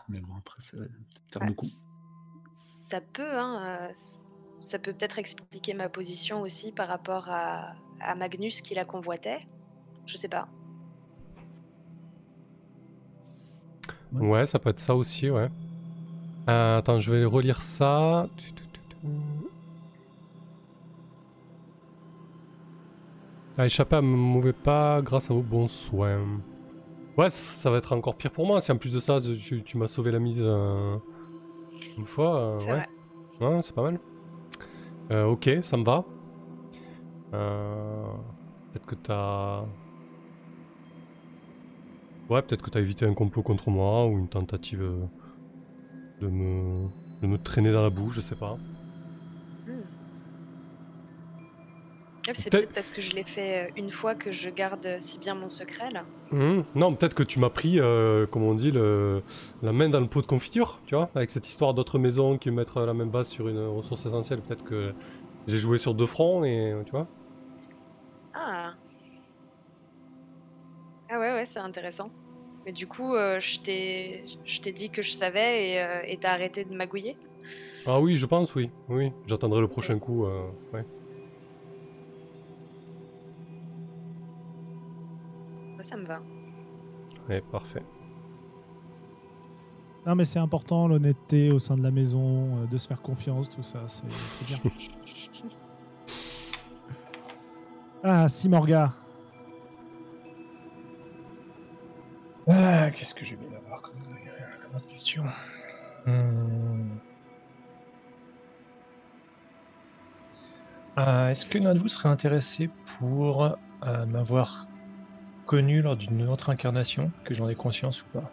Mais bon, après, ça va faire Bah, beaucoup. c- Ça peut, hein. euh, Ça peut peut-être expliquer ma position aussi par rapport à, à Magnus qui la convoitait. Je sais pas. Ouais. Ouais, ça peut être ça aussi, ouais. Euh, attends, je vais relire ça. A échappé à mon mauvais pas grâce à vos bons soins. Ouais, ça, va être encore pire pour moi. Si en plus de ça, tu, tu m'as sauvé la mise euh, une fois. euh, ouais, vrai. Ouais, c'est pas mal. Euh, ok, ça me va. Peut-être que t'as. Ouais, peut-être que t'as évité un complot contre moi ou une tentative de me, de me traîner dans la boue, je sais pas. Hmm. Ah, C'est Peut-être- parce que je l'ai fait euh, une fois que je garde si bien mon secret là. Mhm. Non, peut-être que tu m'as pris, euh, comme on dit, le, la main dans le pot de confiture, tu vois, avec cette histoire d'autres maisons qui mettent la même base sur une ressource essentielle. Peut-être que j'ai joué sur deux fronts et tu vois. Ah. Ah ouais, ouais, c'est intéressant. Mais du coup, euh, je t'ai dit que je savais et euh, t'as arrêté de magouiller? Ah oui, je pense, oui. Oui, j'attendrai le prochain coup. euh, ouais. Moi, ça me va. Ouais, parfait. Non, mais c'est important, l'honnêteté au sein de la maison, euh, de se faire confiance, tout ça, c'est c'est bien. [laughs] ah, Simorga. Ah, Ah, Qu'est-ce que je vais avoir comme, comme autre question Hmm. Euh, Est-ce que l'un de vous serait intéressé pour euh, m'avoir connu lors d'une autre incarnation, que j'en ai conscience ou pas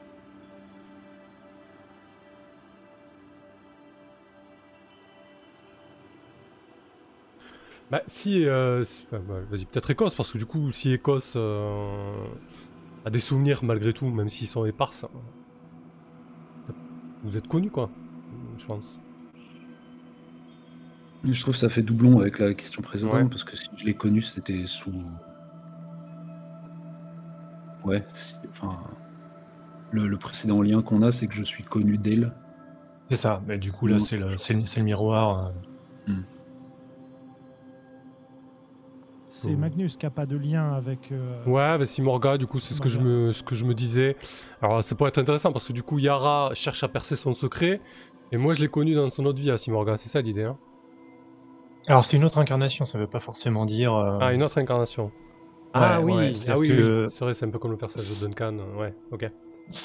Bah, si. euh, si- bah, bah, Vas-y, peut-être Écosse, parce que du coup, si Écosse euh, a des souvenirs malgré tout, même s'ils sont éparses, vous êtes connu quoi, je pense. Je trouve que ça fait doublon avec la question précédente, Ouais. parce que si je l'ai connu, c'était sous. Ouais, enfin. Le, le précédent lien qu'on a, c'est que je suis connu d'elle. C'est ça, mais du coup là c'est le, c'est le- c'est le miroir. euh, C'est Oh. Magnus qui a pas de lien avec. euh, Ouais, bah, si Morga, du coup, c'est ce que je me, ce que je me disais. Alors, ça pourrait être intéressant parce que du coup, Yara cherche à percer son secret, et moi, je l'ai connu dans son autre vie à Simorga. C'est ça l'idée, hein Alors c'est une autre incarnation, ça veut pas forcément dire. euh, Ah, une autre incarnation. Ah ouais, oui, ouais, ah oui, que- oui. c'est vrai, c'est un peu comme le personnage de Duncan. euh, Ouais, ok.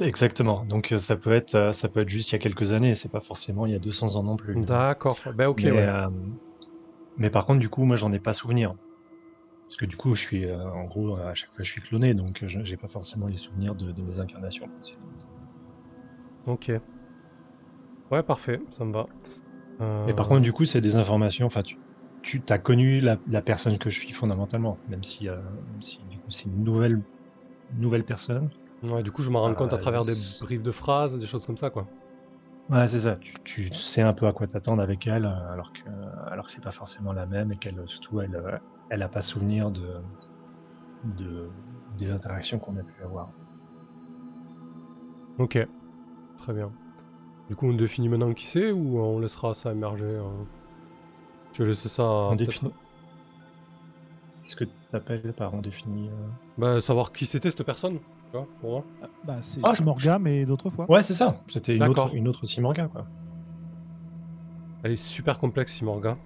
Exactement. Donc euh, ça peut être euh, ça peut être juste il y a quelques années, c'est pas forcément il y a 200 ans non plus. D'accord. Bah, ok, mais, ouais. euh, mais par contre du coup moi j'en ai pas souvenir. Parce que du coup je suis euh, en gros à chaque fois je suis cloné donc je- j'ai pas forcément les souvenirs de, de mes incarnations. Ok. Ouais, parfait, ça me va. Euh, Mais par contre du coup c'est des informations. Enfin tu tu as connu la, la personne que je suis fondamentalement, même si, euh, même si du coup c'est une nouvelle nouvelle personne. Ouais, du coup, je m'en rends compte à Euh, travers des briefs de phrases, des choses comme ça, quoi. Ouais, c'est ça. Tu, tu sais un peu à quoi t'attendre avec elle, euh, alors que, alors que c'est pas forcément la même et qu'elle, surtout, elle, elle a pas souvenir de, de des interactions qu'on a pu avoir. Ok. Très bien. Du coup, on définit maintenant qui c'est ou on laissera ça émerger hein Je vais laisser ça. on définit. Qu'est-ce que tu appelles par on définit euh Bah, savoir qui c'était cette personne, tu vois, pour moi. Bah, c'est Ah, je- Simorga, mais d'autres fois. Ouais, c'est ça. C'était une autre, D'accord. une autre Simorga, quoi. Elle est super complexe, Simorga.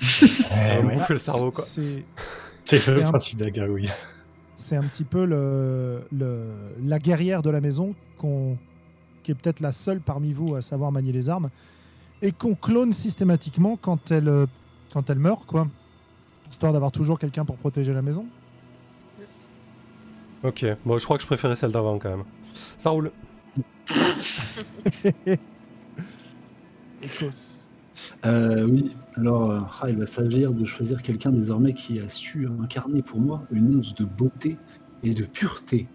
[laughs] Eh Elle ouais. bouffe le cerveau, quoi. C'est le un- principe de la gargouille. c'est un petit peu le, le- la guerrière de la maison qu'on qui est peut-être la seule parmi vous à savoir manier les armes et qu'on clone systématiquement quand elle euh, quand elle meurt quoi histoire d'avoir toujours quelqu'un pour protéger la maison Ok, bon, je crois que je préférais celle d'avant quand même. Ça roule. [laughs] Écosse. Euh, oui, alors euh, ah, il va s'agir de choisir quelqu'un désormais qui a su incarner pour moi une once de beauté et de pureté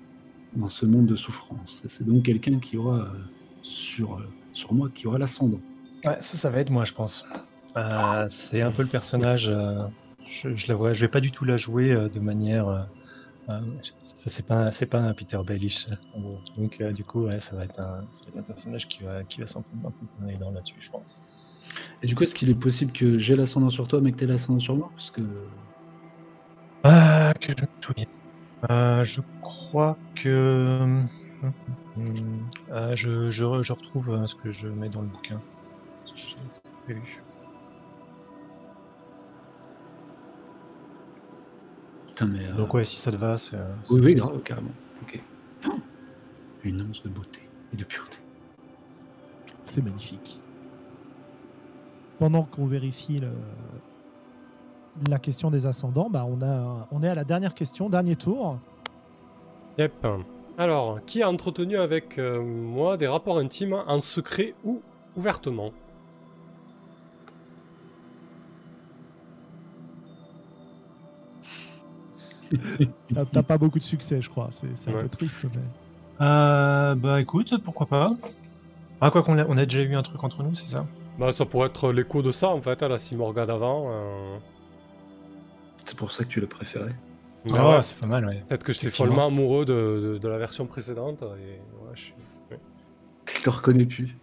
dans ce monde de souffrance. Et C'est donc quelqu'un qui aura euh, sur, euh, sur moi, qui aura l'ascendant. Ouais, ça, ça va être moi, je pense. Euh, c'est un peu le personnage. euh, je, je la vois. Je vais pas du tout la jouer euh, de manière. c'est pas, c'est pas un Peter Baelish. Donc du coup, ouais, ça va être un, ça va être un personnage qui va, qui va s'en prendre un peu dents là-dessus, je pense. Et du coup, est-ce qu'il est possible que j'ai l'ascendant sur toi, mais que tu aies l'ascendant sur moi? Parce que Ah, que je me souvienne. Euh, je crois que. Euh, je, je, je retrouve ce que je mets dans le bouquin. Putain, mais. euh, Donc ouais, si ça te va, c'est. euh, Oui, oui, grave, carrément. Ok. Ah, Une once de beauté et de pureté. c'est magnifique pendant qu'on vérifie le- la question des ascendants bah on a on est à la dernière question dernier tour Yep. Alors, qui a entretenu avec euh, moi des rapports intimes en secret ou ouvertement? [laughs] T'as- pas beaucoup de succès je crois c'est un Ouais. peu triste mais Euh, bah écoute, pourquoi pas. Ah, quoi qu'on a, on a déjà eu un truc entre nous, c'est ça Bah, ça pourrait être l'écho de ça, en fait, à la Simorga d'avant. euh. C'est pour ça que tu l'as préféré. Ah, ouais, c'est pas mal, ouais. Peut-être que j'étais follement amoureux de, de- de la version précédente. Et ouais, je suis- te reconnais plus.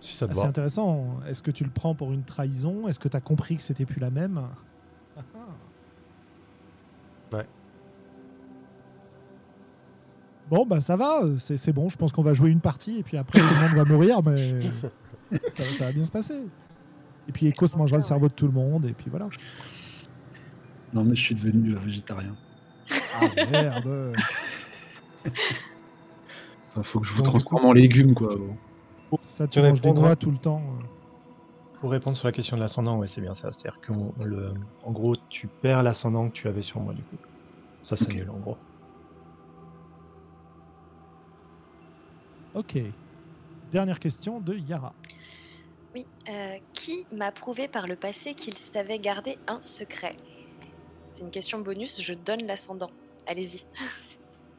Si ça te Ah, c'est intéressant est-ce que tu le prends pour une trahison? Est-ce que t'as compris que c'était plus la même? [laughs] Ouais. Bon, bah ça va, c'est c'est bon. Je pense qu'on va jouer une partie et puis après tout le monde va mourir, mais [laughs] ça, va- ça va bien se passer. Et puis Echo se mangera le cerveau de tout le monde et puis voilà. Non, mais je suis devenu euh, végétarien. Ah merde. [laughs] Enfin, faut que je vous Donc, transforme en légumes, quoi. bon. Ça, tu manges des noix tout le temps. euh. Pour répondre sur la question de l'ascendant, ouais, c'est bien ça. C'est-à-dire qu'en le... en gros, tu perds l'ascendant que tu avais sur moi, du coup. Ça Ok. s'annule, en gros. Ok. Dernière question de Yara. Oui. euh, qui m'a prouvé par le passé qu'il savait garder un secret? C'est une question bonus, je donne l'ascendant. Allez-y.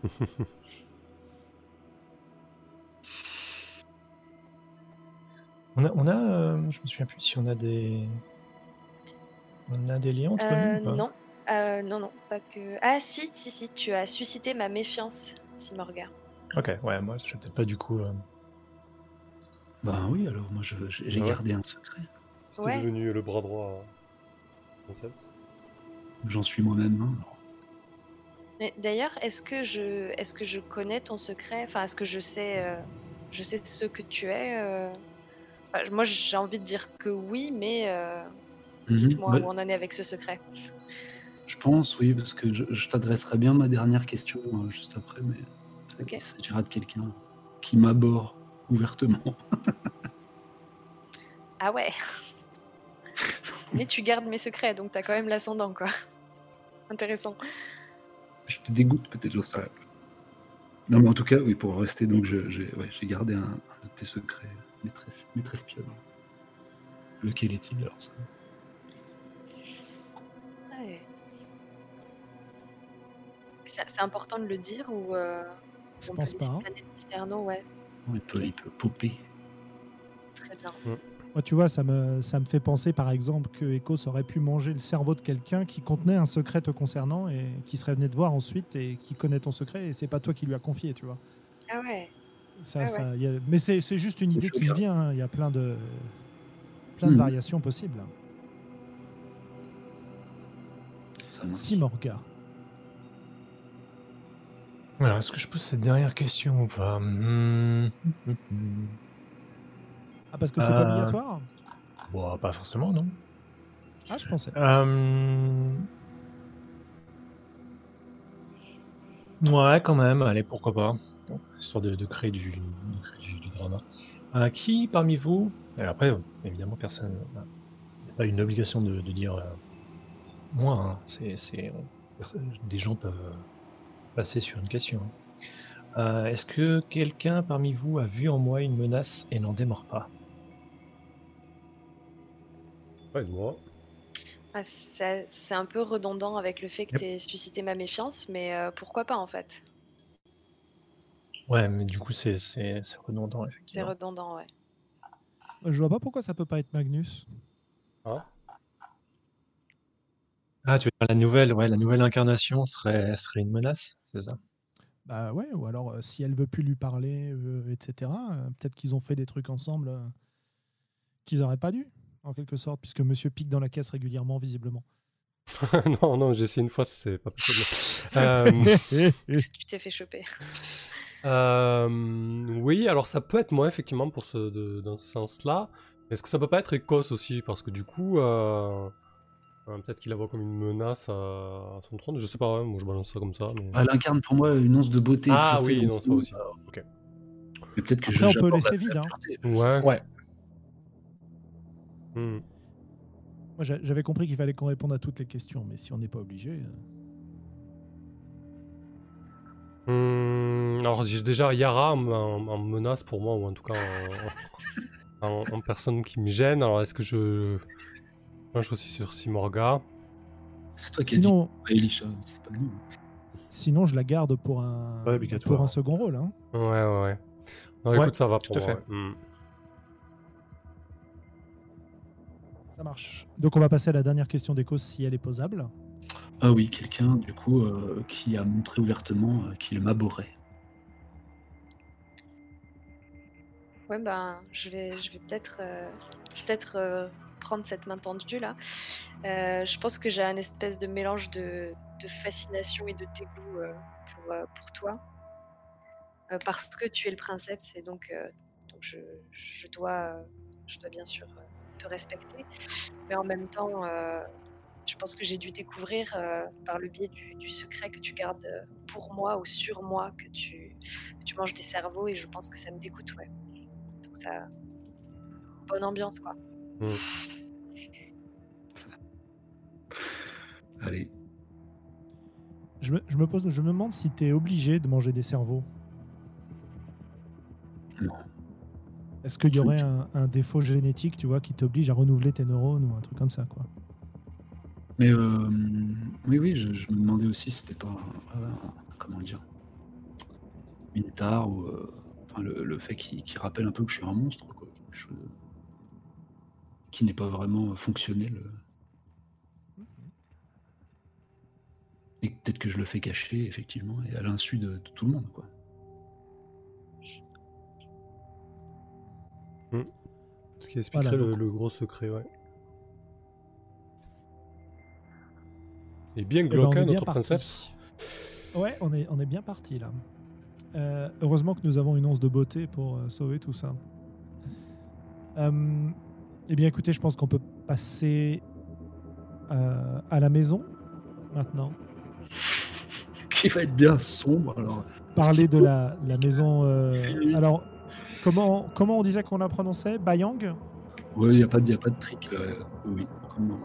[laughs] On a, on a euh, je me souviens plus si on a des. On a des liens entre Euh, nous ou pas non. Euh, non, non, pas que. Ah, si, si, si, tu as suscité ma méfiance, Simorga. Ok, ouais, moi, je vais peut-être pas du coup. euh, Bah oui, alors moi je- j'ai Ouais. gardé un secret. C'était Ouais. devenu le bras droit à Princesse. J'en suis moi-même. hein, alors. Mais d'ailleurs, est-ce que je, est-ce que je connais ton secret? Enfin, est-ce que je sais, euh, je sais ce que tu es euh? Enfin, Moi, j'ai envie de dire que oui, mais euh, Mhm, dites-moi ouais, où on en est avec ce secret. Je pense, oui, parce que je, je t'adresserai bien ma dernière question euh, juste après, mais Ok. il s'agira de quelqu'un qui m'aborde ouvertement. Ah ouais. [laughs] mais tu gardes mes secrets, donc t'as quand même l'ascendant, quoi. Intéressant. Je te dégoûte peut-être, j'en sais rien. Non, mais en tout cas, oui, pour rester, donc j'ai ouais, gardé un, un de tes secrets, maîtresse, maîtresse pionne. Lequel est-il alors ça? Ouais. C'est c'est important de le dire ou euh, Je on pense peut pas, hein. ouais, il peut, il peut popper. très bien. Moi, tu vois, ça me, ça me fait penser, par exemple, que Ecos aurait pu manger le cerveau de quelqu'un qui contenait un secret te concernant et qui serait venu te voir ensuite et qui connaît ton secret et c'est pas toi qui lui as confié, tu vois. Ah ouais. Ça, Ah ça, y a- Mais c'est c'est juste une idée qui me vient. hein. Il y a plein de, plein de Mhm. variations possibles. Simorga. Alors, est-ce que je pose cette dernière question ou pas? Hmm, hmm, hmm. Ah, parce que c'est pas Euh. obligatoire? Bon, pas forcément, non. Ah, je pensais. Euh, Ouais, quand même, allez, pourquoi pas. Histoire de, de créer du, de du, du drama. Euh, qui parmi vous, et après, euh, évidemment, personne, il n'y a pas une obligation de, de dire euh, moi, hein, c'est, c'est, des gens peuvent euh, passer sur une question. hein. Euh, est-ce que quelqu'un parmi vous a vu en moi une menace et n'en démord pas? Ouais, moi. Ah, c'est c'est un peu redondant avec le fait que Yep. tu aies suscité ma méfiance, mais euh, pourquoi pas en fait? Ouais, mais du coup, c'est, c'est, c'est redondant, C'est effectivement. redondant, ouais. Je vois pas pourquoi ça peut pas être Magnus. Ah, Ah, tu veux dire la nouvelle, ouais, la nouvelle incarnation serait, serait une menace, c'est ça? Bah ouais, ou alors euh, si elle veut plus lui parler, euh, etc. euh, Peut-être qu'ils ont fait des trucs ensemble euh, qu'ils auraient pas dû, en quelque sorte, puisque Monsieur pique dans la caisse régulièrement, visiblement. [laughs] non, non, j'ai essayé une fois, ça c'est pas possible. [laughs] Euh, [laughs] Tu t'es fait choper. euh, oui, alors ça peut être moi, effectivement, pour ce, de- dans ce sens-là. Est-ce que ça peut pas être Écosse aussi? Parce que du coup, euh, euh, peut-être qu'il la voit comme une menace à, à son trône. Je sais pas, ouais, moi je balance ça comme ça. Mais... Elle incarne pour moi une once de beauté. Ah oui, non, c'est pas aussi. Ok. Mais peut-être que Après, on peut laisser la- vide, hein. Ouais. Hmm. Moi, j'a- j'avais compris qu'il fallait qu'on réponde à toutes les questions, mais si on n'est pas obligé. euh, Hmm, alors j'ai déjà Yara en, en- en menace pour moi, ou en tout cas en, en- en personne qui me gêne. Alors est-ce que je... Moi je suis aussi sur Simorga. C'est toi qui Sinon, as dit Elisha, c'est pas nous. sinon, je la garde pour un, pour un second rôle. hein. Ouais, ouais, ouais. Non, Ouais, écoute, ça va pour moi. fait. ouais. Hmm. Ça marche. Donc, on va passer à la dernière question d'Echo si elle est posable. Ah oui, quelqu'un du coup euh, qui a montré ouvertement euh, qu'il m'abhorrait. Ouais, ben, je vais, je vais peut-être euh, peut-être euh, prendre cette main tendue là. Euh, je pense que j'ai un espèce de mélange de, de fascination et de dégoût euh, pour, euh, pour toi. Euh, parce que tu es le princeps et donc, euh, donc je, je, dois, euh, je dois bien sûr euh, te respecter. Mais en même temps, euh, je pense que j'ai dû découvrir euh, par le biais du, du secret que tu gardes euh, pour moi ou sur moi, que tu, que tu manges des cerveaux et je pense que ça me dégoûte, ouais. Donc ça... Bonne ambiance, quoi. Allez. Je me, je me pose, je me demande si tu es obligé de manger des cerveaux. Non. Est-ce qu'il y aurait un, un défaut génétique, tu vois, qui t'oblige à renouveler tes neurones ou un truc comme ça, quoi? Mais euh, oui, oui, je, je me demandais aussi si c'était pas, euh, comment dire, une tare ou euh, enfin, le, le fait qu'il qu'il rappelle un peu que je suis un monstre, quoi, quelque chose qui n'est pas vraiment fonctionnel. Et peut-être que je le fais cacher, effectivement, et à l'insu de, de tout le monde, quoi. Ce qui expliquerait Voilà, le, donc- le gros secret, ouais. Et bien Eh ben, notre parti. princeps. Ouais, on est, on est bien parti là. Euh, heureusement que nous avons une once de beauté pour euh, sauver tout ça. Euh, eh bien, écoutez, je pense qu'on peut passer euh, à la maison maintenant. Qui va être bien sombre, alors. Parler de la, la maison. euh, alors, comment, comment on disait qu'on la prononçait? Bayang? Ouais, il n'y a, pas de- y a pas de trick, là. Oui, comme,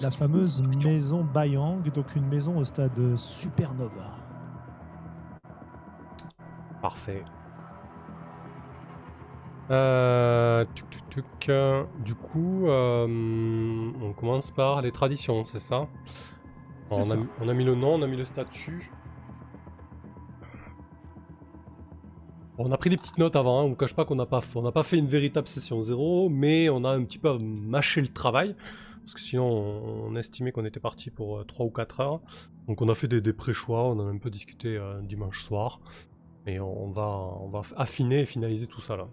La se fameuse maison Bayang, donc une maison au stade supernova. Parfait. Euh, tuc, tuc, tuc, euh, du coup, euh, on commence par les traditions, c'est ça? On a mis le nom, on a mis le statut. On a pris des petites notes avant, hein, on ne cache pas qu'on n'a pas, fait une véritable session zéro, mais on a un petit peu mâché le travail, parce que sinon on, on estimait qu'on était parti pour euh, 3 ou 4 heures. Donc on a fait des, des pré-choix, on en a un peu discuté euh, dimanche soir, et on va, on va affiner et finaliser tout ça là.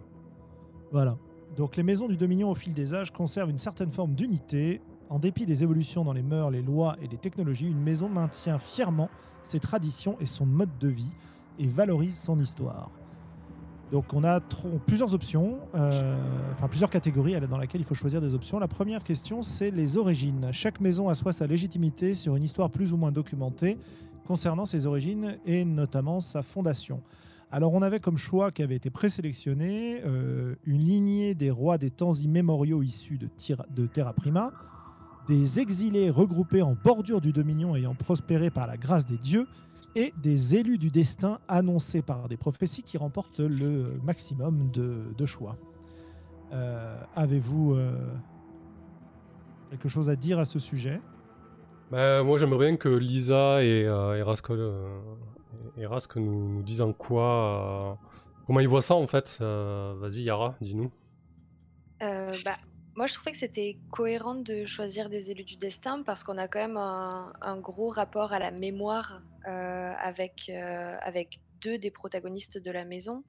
Voilà. Donc les maisons du Dominion au fil des âges conservent une certaine forme d'unité. En dépit des évolutions dans les mœurs, les lois et les technologies, une maison maintient fièrement ses traditions et son mode de vie et valorise son histoire. Donc on a plusieurs options, euh, enfin plusieurs catégories dans lesquelles il faut choisir des options. La première question, c'est les origines. Chaque maison assoit sa légitimité sur une histoire plus ou moins documentée concernant ses origines et notamment sa fondation. Alors on avait comme choix qui avait été présélectionné euh, une lignée des rois des temps immémoriaux issus de Terra Prima, des exilés regroupés en bordure du Dominion ayant prospéré par la grâce des dieux, et des élus du destin annoncés par des prophéties qui remportent le maximum de, de choix. Euh, Avez-vous euh, quelque chose à dire à ce sujet? Bah, moi j'aimerais bien que Lisa et, euh, et Rask, euh, et Rask nous, nous disent en quoi, euh, comment ils voient ça en fait. Euh, Vas-y Yara, dis-nous. Euh, bah, moi, je trouvais que c'était cohérent de choisir des élus du destin parce qu'on a quand même un, gros rapport à la mémoire euh, avec, euh, avec deux des protagonistes de la maison,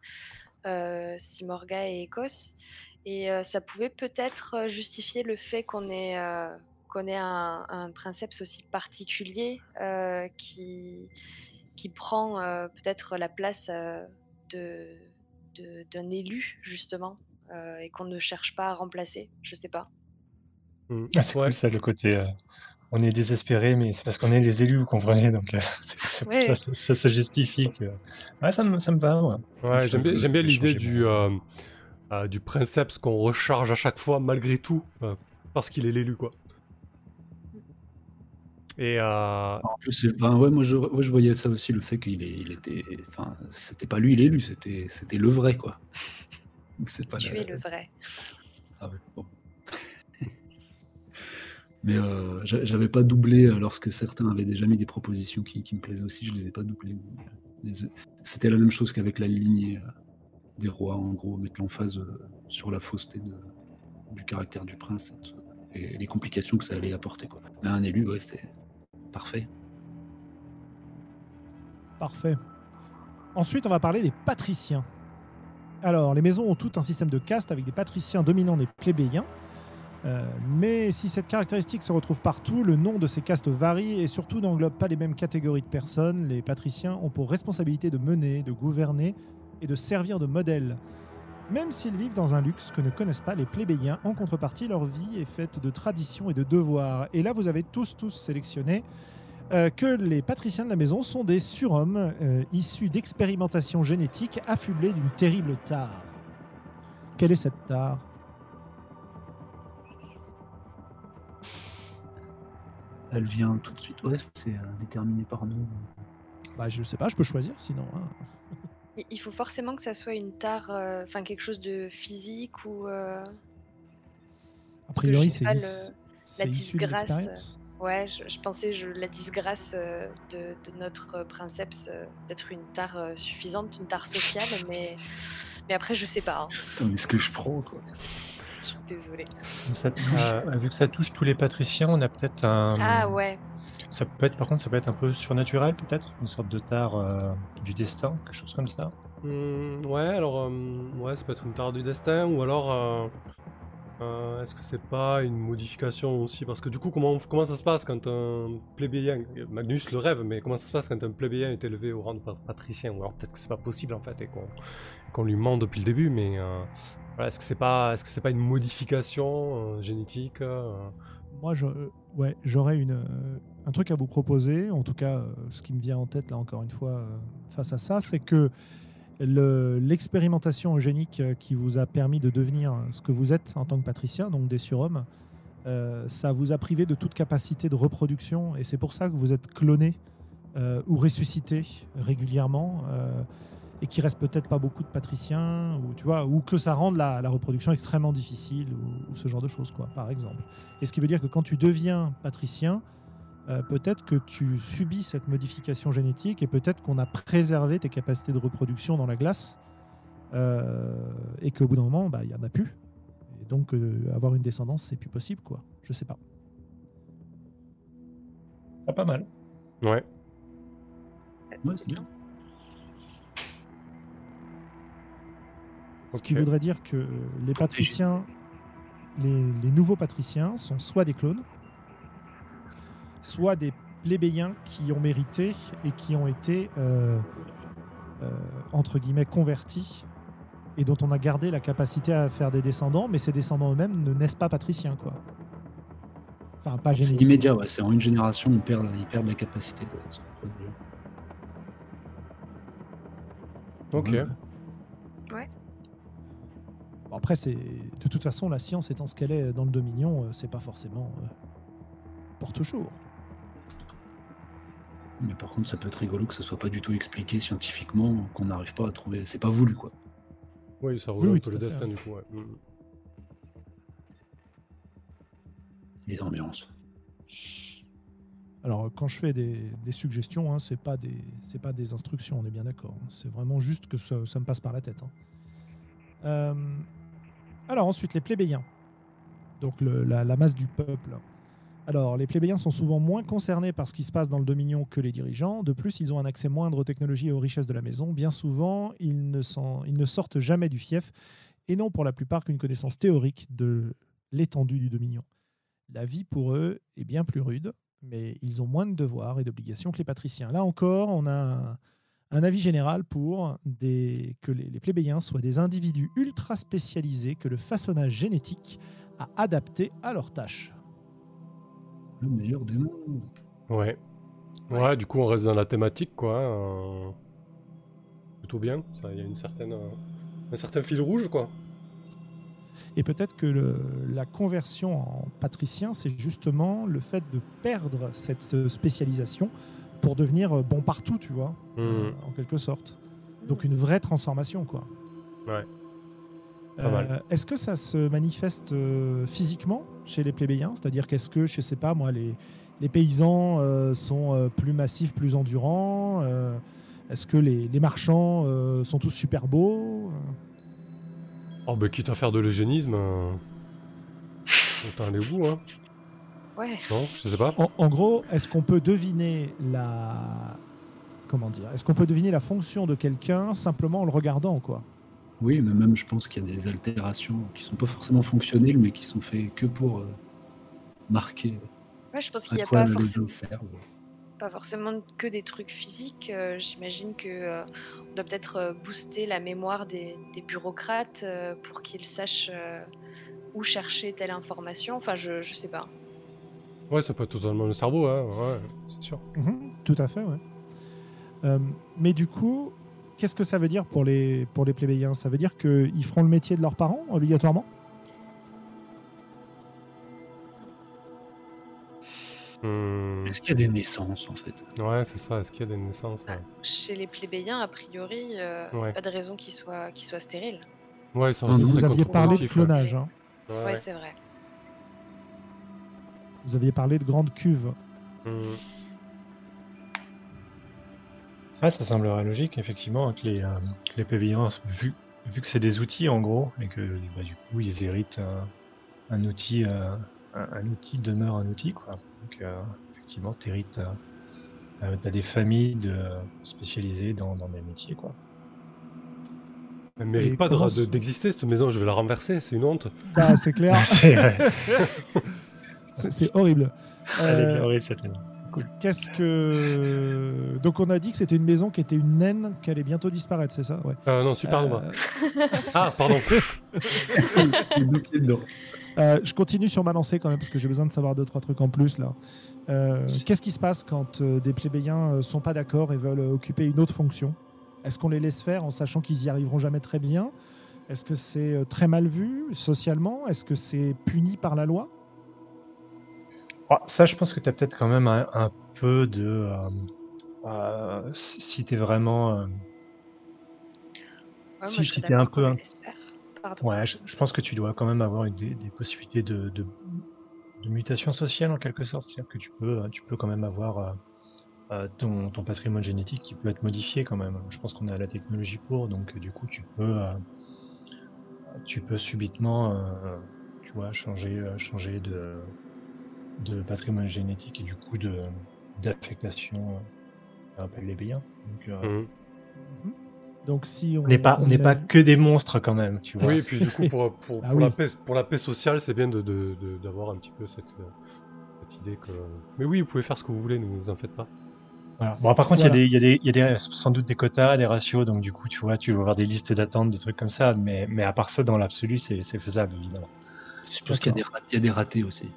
euh, Simorga et Ecos. Et ça pouvait peut-être justifier le fait qu'on ait, qu'on ait un, un princeps aussi particulier qui, qui prend peut-être la place de, d'un élu, justement, et qu'on ne cherche pas à remplacer. Je sais pas. Hmm. Ah, c'est Ouais. cool ça, le côté. euh, on est désespéré, mais c'est parce qu'on est les élus, vous comprenez. Donc, euh, [laughs] c'est- c'est pour Ouais. ça, ça, justifie. Que... Ouais, ça me, ça me va. Ouais. J'aime bien, bien l'idée du, euh, euh, du princeps qu'on recharge à chaque fois malgré tout, euh, parce qu'il est l'élu quoi. Et euh, En plus, c'est- enfin, ouais, moi, je, ouais, je voyais ça aussi, le fait qu'il est- il était. Enfin, c'était pas lui l'élu, c'était c'était le vrai, quoi. C'est pas Tu la- es le vrai. Ah ouais, bon. [laughs] Mais euh, j'a- j'avais pas doublé euh, lorsque certains avaient déjà mis des propositions qui, qui me plaisaient aussi, je les ai pas doublées. Les- C'était la même chose qu'avec la lignée euh, des rois, en gros, mettre l'emphase euh, sur la fausseté de- du caractère du prince et les complications que ça allait apporter. Quoi. Mais un élu, ouais, c'était parfait. Parfait. Ensuite, on va parler des patriciens. Alors, les maisons ont tout un système de caste avec des patriciens dominants des plébéiens. Euh, mais si cette caractéristique se retrouve partout, le nom de ces castes varie et surtout n'englobe pas les mêmes catégories de personnes. Les patriciens ont pour responsabilité de mener, de gouverner et de servir de modèle. Même s'ils vivent dans un luxe que ne connaissent pas les plébéiens, en contrepartie, leur vie est faite de traditions et de devoirs. Et là, vous avez tous, tous sélectionné euh, que les patriciens de la maison sont des surhommes euh, issus d'expérimentations génétiques affublés d'une terrible tare. Quelle est cette tare? Elle vient tout de suite. Ouais, c'est euh, déterminé par nous. Bah, je sais pas, je peux choisir sinon. hein. [laughs] Il- faut forcément que ça soit une tare, euh, enfin quelque chose de physique ou. euh, A priori, c'est la disgrâce, l'expérience. Ouais, je, je pensais je, la disgrâce euh, de, de notre euh, princeps euh, d'être une tare euh, suffisante, une tare sociale, mais, mais après je sais pas. hein. Putain, mais ce que je prends, quoi. Je suis désolée. Ça touche- Euh, vu que ça touche tous les patriciens, on a peut-être un. Ah ouais. Ça peut être, par contre, ça peut être un peu surnaturel, peut-être? Une sorte de tare euh, du destin, quelque chose comme ça? Hmm, ouais, alors, euh, ouais, ça peut être une tare du destin, ou alors, euh, est-ce que c'est pas une modification aussi? Parce que du coup, comment, comment ça se passe quand un plébéien, Magnus le rêve, mais comment ça se passe quand un plébéien est élevé au rang de pa- patricien? Ou alors peut-être que c'est pas possible en fait, et qu'on lui ment depuis le début, mais euh, est-ce que c'est pas, est-ce que c'est pas une modification euh, génétique Moi, j'aurais une, un truc à vous proposer. En tout cas, ce qui me vient en tête, là, encore une fois, face à ça, c'est que le- l'expérimentation eugénique euh, qui vous a permis de devenir ce que vous êtes en tant que patricien, donc des surhommes, euh, ça vous a privé de toute capacité de reproduction. Et c'est pour ça que vous êtes cloné euh, ou ressuscité régulièrement. et qu'il reste peut-être pas beaucoup de patriciens, ou tu vois, ou que ça rende la, la reproduction extrêmement difficile, ou, ou ce genre de choses, quoi, par exemple. Et ce qui veut dire que quand tu deviens patricien, euh, peut-être que tu subis cette modification génétique et peut-être qu'on a préservé tes capacités de reproduction dans la glace euh, et qu'au bout d'un moment, bah, il y en a plus. Et donc, euh, avoir une descendance, c'est plus possible, quoi. Je sais pas. C'est pas mal. Ouais. Ouais, c'est bien. Ce qui voudrait dire que les patriciens, les, les nouveaux patriciens sont soit des clones, soit des plébéiens qui ont mérité et qui ont été, euh, euh, entre guillemets, convertis et dont on a gardé la capacité à faire des descendants, mais ces descendants eux-mêmes ne naissent pas patriciens, quoi. Enfin, pas C'est immédiat, ouais. C'est en une génération, ils perdent, ils perdent la capacité de se reproduire. Ok. Ouais, ouais. Bon, après, c'est de toute façon, la science étant ce qu'elle est dans le Dominion, euh, c'est pas forcément euh, pour toujours. Mais par contre, ça peut être rigolo que ce soit pas du tout expliqué scientifiquement, qu'on n'arrive pas à trouver. C'est pas voulu, quoi. Oui, ça rejoint oui, un peu tout le destin ouais. du coup. ouais. Hmm. Les ambiances. Alors, quand je fais des, des suggestions, hein, c'est pas des c'est pas des instructions, on est bien d'accord. hein. C'est vraiment juste que ça, ça me passe par la tête. hein. Euh, alors ensuite, les plébéiens. Donc le- la, la masse du peuple. Alors, les plébéiens sont souvent moins concernés par ce qui se passe dans le Dominion que les dirigeants. De plus, ils ont un accès moindre aux technologies et aux richesses de la maison. Bien souvent, ils ne, sont- ils sortent jamais du fief et n'ont pour la plupart qu'une connaissance théorique de l'étendue du Dominion. La vie pour eux est bien plus rude, mais ils ont moins de devoirs et d'obligations que les patriciens. Là encore, on a un, avis général pour que les, les plébéiens soient des individus ultra spécialisés que le façonnage génétique a adapté à leurs tâches. Le meilleur des mondes. Ouais. ouais. du coup, on reste dans la thématique, quoi. euh, Plutôt bien. Il y a une certaine, euh, un certain fil rouge, quoi. Et peut-être que le- la conversion en patricien, c'est justement le fait de perdre cette euh, spécialisation pour devenir euh, bon partout, tu vois, Hmm. euh, en quelque sorte. Donc une vraie transformation, quoi. Ouais. Euh. Est-ce que ça se manifeste euh, physiquement chez les plébéiens? C'est-à-dire qu'est-ce que, je sais pas moi, les, les paysans euh, sont euh, plus massifs, plus endurants Euh, Est-ce que les, les marchands euh, sont tous super beaux Oh, bah, quitte à faire de l'eugénisme, euh, autant aller au bout, hein. Ouais. Non, je sais pas. en, en gros, est-ce qu'on peut deviner la comment dire Est-ce qu'on peut deviner la fonction de quelqu'un simplement en le regardant, quoi? Oui, mais même je pense qu'il y a des altérations qui sont pas forcément fonctionnelles, mais qui sont faites que pour euh, marquer Ouais, je pense à qu'il n'y a quoi pas les forcément, pas forcément que des trucs physiques. euh, J'imagine que euh, on doit peut-être booster la mémoire des, des bureaucrates euh, pour qu'ils sachent euh, où chercher telle information. Enfin, je, je sais pas. Ouais, ça peut être totalement le cerveau, hein, ouais, c'est sûr. Mhm, tout à fait, ouais. Euh, mais du coup, qu'est-ce que ça veut dire pour les, pour les plébéiens? Ça veut dire qu'ils feront le métier de leurs parents, obligatoirement? Hmm, Est-ce qu'il y a des naissances en fait? Ouais, c'est ça. Est-ce qu'il y a des naissances? Ouais. Chez les plébéiens, a priori, euh, Ouais. pas de raison qu'ils soient, qu'ils soient stériles. Ouais, ça, Non, ça non, serait Vous aviez parlé de clonage. hein. Ouais, Ouais, ouais. c'est vrai. Vous aviez parlé de grandes cuves. Hmm. Ouais, ça semblerait logique, effectivement, que les, euh, que les pavillons, vu, vu que c'est des outils en gros, et que bah, du coup ils héritent un, un outil, euh, un, un outil demeure un outil, quoi. Donc euh, effectivement, t'hérites, euh, euh, t'as des familles de, spécialisées dans, dans des métiers, quoi. Elle mérite Et pas de- d'exister cette maison, je vais la renverser, c'est une honte. Bah, c'est clair, [laughs] [laughs] c'est horrible. Elle est Euh, horrible cette maison. Qu'est-ce que. Donc, on a dit que c'était une maison qui était une naine, qui allait bientôt disparaître, c'est ça? Ouais. Euh, non, Supernova. Euh, Ah, pardon. [laughs] Euh, je continue sur ma lancée quand même parce que j'ai besoin de savoir deux trois trucs en plus là. Euh, Qu'est-ce qui se passe quand des plébéiens sont pas d'accord et veulent occuper une autre fonction? Est-ce qu'on les laisse faire en sachant qu'ils y arriveront jamais très bien? Est-ce que c'est très mal vu socialement? Est-ce que c'est puni par la loi? Ça, je pense que tu as peut-être quand même un, un peu de. euh, euh, si si t'es vraiment. euh, Ouais, si si serais t'es un d'accord peu. un-. Ouais, je, je pense que tu dois quand même avoir une- des, des possibilités de, de, de mutation sociale en quelque sorte. C'est-à-dire que tu peux, tu peux quand même avoir euh, euh, ton, ton patrimoine génétique qui peut être modifié quand même. Je pense qu'on a la technologie pour, donc euh, du coup tu peux, euh, tu peux subitement, euh, tu vois, changer, euh, changer de, de patrimoine génétique et du coup de d'affectation. euh, ça rappelle les biens. Donc, euh, Hmm. Donc si on on n'est pas, on n'est pas que des monstres quand même, tu vois. Oui, et puis du coup, pour, pour, [laughs] Ah pour oui. la, paix, pour la paix sociale, c'est bien d'avoir de, de, d'avoir un petit peu cette, euh, cette idée que. Mais oui, vous pouvez faire ce que vous voulez, ne vous en faites pas. Voilà. Bon, par contre, il Voilà. y, a des- il y, a des- il y a des, sans doute des quotas, des ratios, donc du coup, tu vois, tu vas avoir des listes d'attente, des trucs comme ça, mais, mais à part ça, dans l'absolu, c'est c'est faisable, évidemment. Je pense qu'il y, a des il y a des ratés aussi.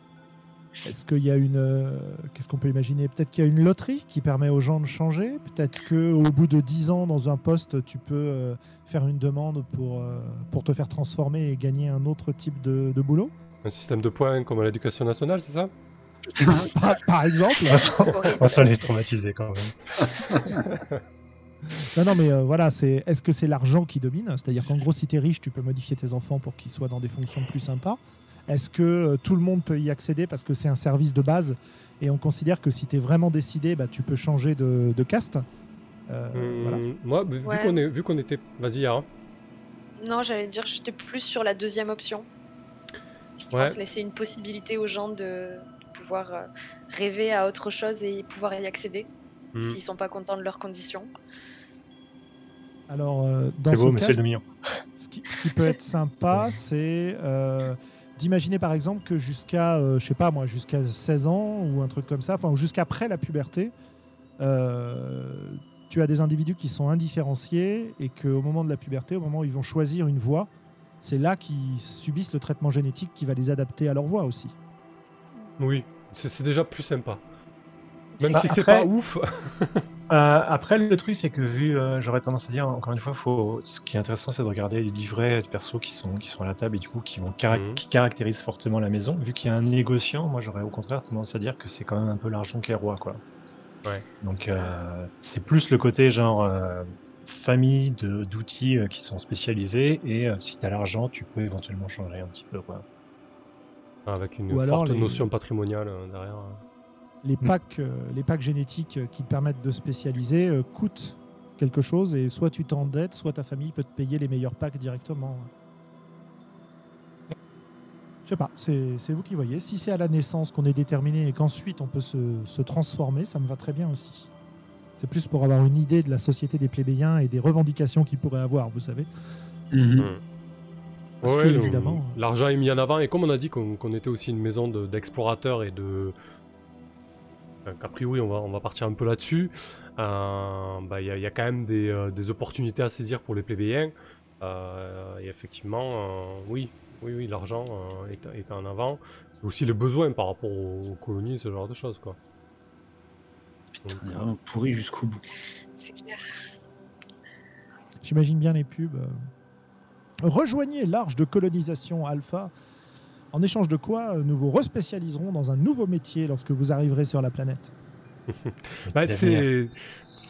Est-ce qu'il y a une. euh, Qu'est-ce qu'on peut imaginer? Peut-être qu'il y a une loterie qui permet aux gens de changer? Peut-être qu'au bout de 10 ans dans un poste, tu peux euh, faire une demande pour, euh, pour te faire transformer et gagner un autre type de, de boulot? Un système de points comme à l'éducation nationale, c'est ça? [laughs] Par, par exemple. Horrible. Vincent est traumatisé quand même. Non, non, mais euh, voilà, c'est. Est-ce que c'est l'argent qui domine? C'est-à-dire qu'en gros, si tu es riche, tu peux modifier tes enfants pour qu'ils soient dans des fonctions plus sympas. Est-ce que euh, tout le monde peut y accéder parce que c'est un service de base et on considère que si tu es vraiment décidé, bah, tu peux changer de, de caste Euh, Hmm, voilà. Moi, vu Ouais. qu'on est, vu qu'on était. Vas-y, Yara. Non, j'allais dire, j'étais plus sur la deuxième option. Je Ouais. pense laisser une possibilité aux gens de pouvoir euh, rêver à autre chose et pouvoir y accéder Hmm. s'ils sont pas contents de leurs conditions. Alors, euh, dans ce beau, cas, ce qui, ce qui peut être sympa, [laughs] c'est euh, d'imaginer par exemple que jusqu'à, euh, je sais pas moi, jusqu'à 16 ans ou un truc comme ça, enfin ou jusqu'après la puberté, euh, tu as des individus qui sont indifférenciés et qu'au moment de la puberté, au moment où ils vont choisir une voie, c'est là qu'ils subissent le traitement génétique qui va les adapter à leur voie aussi. Oui, c'est déjà plus sympa. Même Bah, si c'est après- pas ouf. [laughs] Euh, après, le truc, c'est que vu, euh, j'aurais tendance à dire, encore une fois, faut, ce qui est intéressant, c'est de regarder les livrets de persos qui sont, qui sont à la table et du coup, qui, vont Mhm. qui caractérisent fortement la maison. Vu qu'il y a un négociant, moi, j'aurais au contraire tendance à dire que c'est quand même un peu l'argent qui est roi, quoi. Ouais. Donc, euh, c'est plus le côté genre euh, famille de- d'outils euh, qui sont spécialisés et euh, si t'as l'argent, tu peux éventuellement changer un petit peu, quoi. Avec une Ou alors forte les- notion patrimoniale euh, derrière. Les Mm. packs, euh, les packs génétiques euh, qui te permettent de spécialiser euh, coûtent quelque chose et soit tu t'endettes, soit ta famille peut te payer les meilleurs packs directement. Je sais pas, c'est vous qui voyez. Si c'est à la naissance qu'on est déterminé et qu'ensuite on peut se, se transformer, ça me va très bien aussi. C'est plus pour avoir une idée de la société des plébéiens et des revendications qu'ils pourraient avoir, vous savez. Mhm. Hmm. Parce Ouais, que, le- évidemment, L'argent est mis en avant, et comme on a dit qu'on était aussi une maison de- d'explorateurs et de. Donc, a priori, on va, on va partir un peu là-dessus. Euh, bah, Il y, a- il y a quand même des, euh, des opportunités à saisir pour les plébéiens. Euh, et effectivement, euh, oui, oui, oui, l'argent euh, est, est en avant. C'est aussi les besoins par rapport aux, aux colonies, ce genre de choses, quoi. Putain, on est vraiment pourri jusqu'au bout. C'est clair. J'imagine bien les pubs. Rejoignez l'arche de colonisation Alpha. En échange de quoi, euh, nous vous respécialiserons dans un nouveau métier lorsque vous arriverez sur la planète. [laughs] Bah, c'est.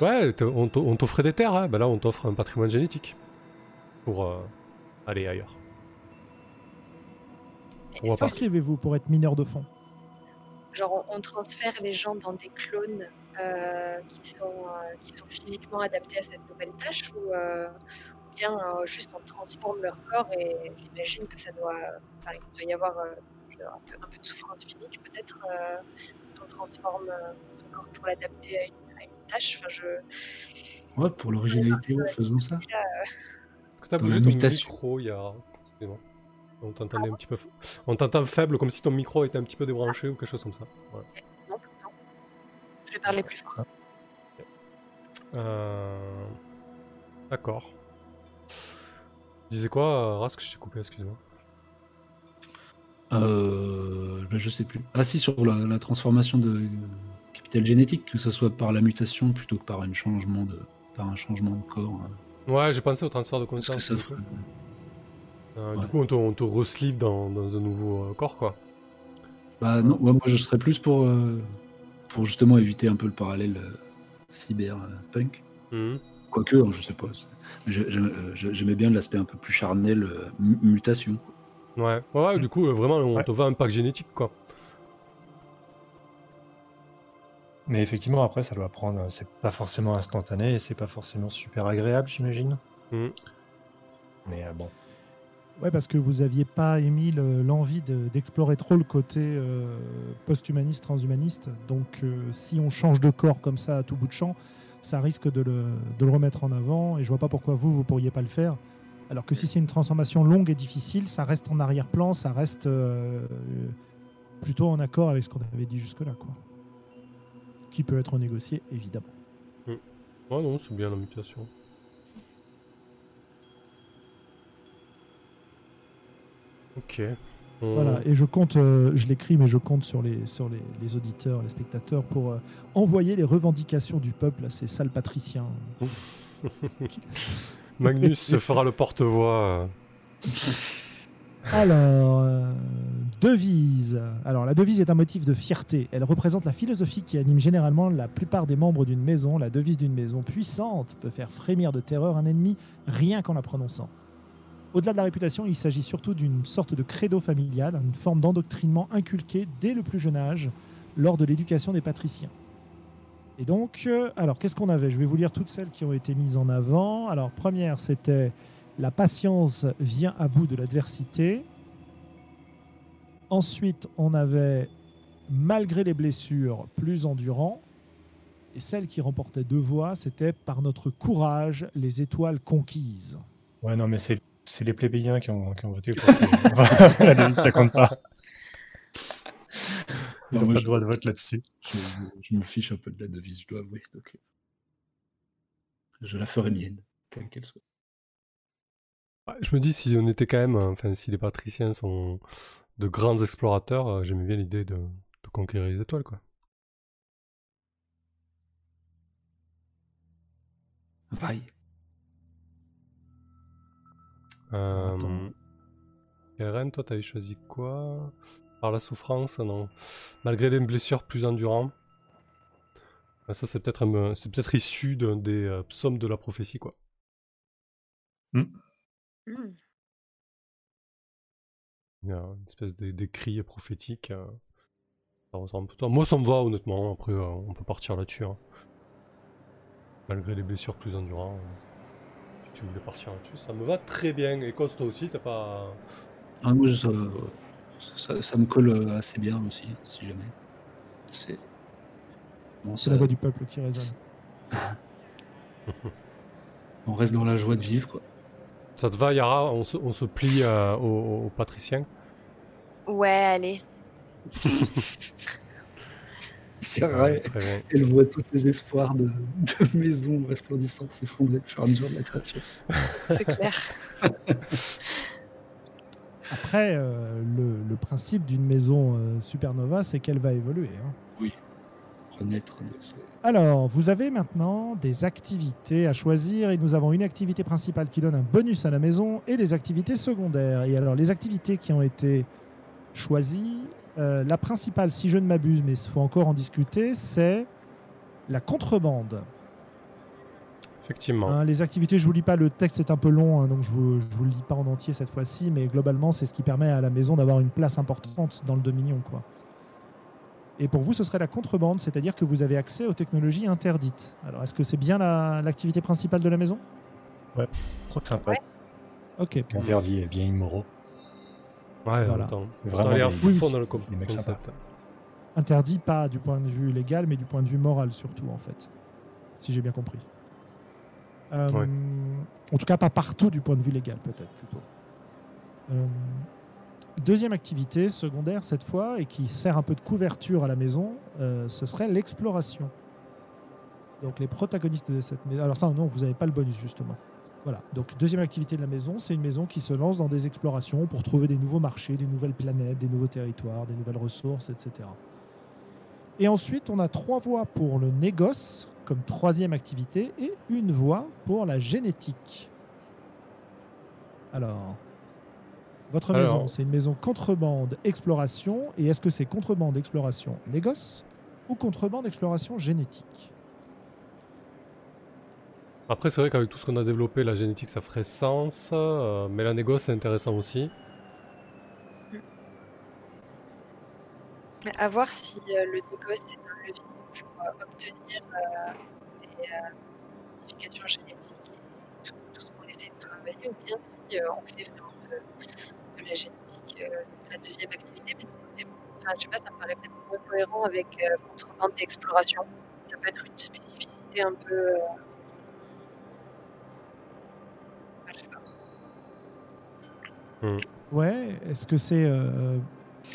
Ouais, on t'offrait des terres, hein. bah là on t'offre un patrimoine génétique. Pour euh, aller ailleurs. S'inscrivez-vous pour être mineur de fond. Genre, on, transfère les gens dans des clones euh, qui, sont, euh, qui sont physiquement adaptés à cette nouvelle tâche ou, euh, ou bien euh, juste on transforme leur corps et j'imagine que ça doit, enfin, il doit y avoir euh, un, peu, un peu de souffrance physique peut-être euh, quand on transforme euh, ton corps pour l'adapter à une, à une tâche. Enfin, je, Ouais, pour l'originalité, ouais, faisons ça. Est-ce que t'as Dans bougé ton mutation. micro il y a. Excusez-moi. On t'entendait un petit peu. On t'entend faible, comme si ton micro était un petit peu débranché ou quelque chose comme ça. Ouais. non, pourtant. Je vais parler plus fort. Euh, D'accord. Tu disais quoi, euh, Rask Je t'ai coupé, excuse-moi. Euh, ben, je sais plus. Ah si, sur la, la transformation de euh, capital génétique, que ce soit par la mutation plutôt que par un changement de, par un changement de corps. hein. Ouais, j'ai pensé au transfert de conscience. ça du ferait-. Euh, Du coup, on te, on te resleeve dans, dans un nouveau corps, quoi. Bah non, ouais, moi je serais plus pour, pour justement éviter un peu le parallèle cyber-punk. Mhm. Quoique, hein, je sais pas. euh, J'aimais bien l'aspect un peu plus charnel, euh, mu- mutation. Ouais, ouais, ouais, du coup, euh, vraiment, on Ouais. te un pack génétique, quoi. Mais effectivement, après, ça doit prendre. C'est pas forcément instantané et c'est pas forcément super agréable, j'imagine. Mhm. Mais euh, bon. Ouais, parce que vous aviez pas émis le- l'envie de- d'explorer trop le côté euh, post-humaniste, transhumaniste. Donc, euh, si on change de corps comme ça à tout bout de champ, ça risque de le, remettre en avant. Et je vois pas pourquoi vous, vous pourriez pas le faire. Alors que si c'est une transformation longue et difficile, ça reste en arrière-plan, ça reste euh, plutôt en accord avec ce qu'on avait dit jusque-là, quoi. Qui peut être négocié, évidemment. Ouais, non, c'est bien la mutation. Ok. Voilà, et je compte, euh, je l'écris, mais je compte sur les, sur les, les auditeurs, les spectateurs, pour euh, envoyer les revendications du peuple à ces sales patriciens. [laughs] Magnus se fera le porte-voix. [laughs] Alors, euh, devise. Alors, la devise est un motif de fierté. Elle représente la philosophie qui anime généralement la plupart des membres d'une maison. La devise d'une maison puissante peut faire frémir de terreur un ennemi rien qu'en la prononçant. Au-delà de la réputation, il s'agit surtout d'une sorte de credo familial, une forme d'endoctrinement inculqué dès le plus jeune âge lors de l'éducation des patriciens. Et donc, euh, alors qu'est-ce qu'on avait? Je vais vous lire toutes celles qui ont été mises en avant. Alors, première, c'était la patience vient à bout de l'adversité. Ensuite, on avait malgré les blessures, plus endurant. Et celle qui remportait deux voix, c'était par notre courage, les étoiles conquises. Ouais, non, mais c'est c'est les plébéiens qui ont, qui ont voté pour ça. [laughs] La devise, ça compte pas. Ils Non, n'ont pas je- de droit de vote là-dessus. Je, je me fiche un peu de la devise, je dois avouer. donc, euh, je la ferai mienne, quelle qu'elle soit. Ouais, je me dis, si on était quand même. euh, Enfin, si les patriciens sont de grands explorateurs, euh, j'aimais bien l'idée de, de conquérir les étoiles, quoi. Vaille. Euh. Karen, toi, t'avais choisi quoi? Par la souffrance, non. Malgré les blessures plus endurant. Ah, ça, c'est peut-être issu d'un des euh, psaumes de la prophétie, quoi. Hmm. Il y a une espèce d'é- d'écrit prophétique. euh, ça ressemble plutôt à- Moi, ça me va, honnêtement. Après, euh, on peut partir là-dessus. hein. Malgré les blessures plus endurantes. euh, tu voulais partir là-dessus, ça me va très bien. Et Coste, toi aussi, t'as pas. Ah, moi, je- ça, ça, ça me colle euh, assez bien aussi, si jamais. C'est. Bon, ça- la voix du peuple qui résonne. [laughs] on reste dans la joie de vivre, quoi. Ça te va, Yara? On se, on se plie euh, aux, aux patriciens Ouais, allez. [laughs] Très bien. elle voit tous ses espoirs de, de maison resplendissante s'effondrer au fur et à mesure de la création. C'est clair. [laughs] Après, euh, le, le principe d'une maison euh, supernova, c'est qu'elle va évoluer. hein. Renaître de ce- Alors, vous avez maintenant des activités à choisir et nous avons une activité principale qui donne un bonus à la maison et des activités secondaires. Et alors, les activités qui ont été choisies, euh, la principale, si je ne m'abuse, mais il faut encore en discuter, c'est la contrebande. Effectivement. Hein, les activités, je vous lis pas, le texte est un peu long, hein, donc je vous, je vous le lis pas en entier cette fois-ci, mais globalement, c'est ce qui permet à la maison d'avoir une place importante dans le Dominion. Quoi. Et pour vous, ce serait la contrebande, c'est-à-dire que vous avez accès aux technologies interdites. Alors, est-ce que c'est bien la- l'activité principale de la maison? Trop sympa. Ouais. Ok. Interdit et bien immoraux. Ouais, Voilà. autant. Vraiment fond dans le concept. Interdit pas du point de vue légal, mais du point de vue moral surtout, en fait. Si j'ai bien compris. Euh, Ouais. En tout cas, pas partout du point de vue légal, peut-être plutôt. Euh, deuxième activité, secondaire cette fois, et qui sert un peu de couverture à la maison, euh, ce serait l'exploration. Donc les protagonistes de cette maison. Alors ça, non, vous n'avez pas le bonus justement. Voilà. Donc deuxième activité de la maison, c'est une maison qui se lance dans des explorations pour trouver des nouveaux marchés, des nouvelles planètes, des nouveaux territoires, des nouvelles ressources, etc. Et ensuite, on a trois voies pour le négoce comme troisième activité et une voie pour la génétique. Alors, votre Alors- maison, c'est une maison contrebande exploration. Et est-ce que c'est contrebande exploration négoce ou contrebande exploration génétique? Après, c'est vrai qu'avec tout ce qu'on a développé, la génétique, ça ferait sens. euh, mais la négo, c'est intéressant aussi. À voir si euh, le négoce est un levier pour euh, obtenir des modifications génétiques et tout, ce qu'on essaie de travailler, ou bien si euh, on fait vraiment de, de la génétique. c'est la deuxième activité, mais enfin, je sais pas, ça me paraît peut-être moins cohérent avec euh, contrebande et exploration. Ça peut être une spécificité un peu enfin, je sais pas. Ouais, est-ce que c'est. euh,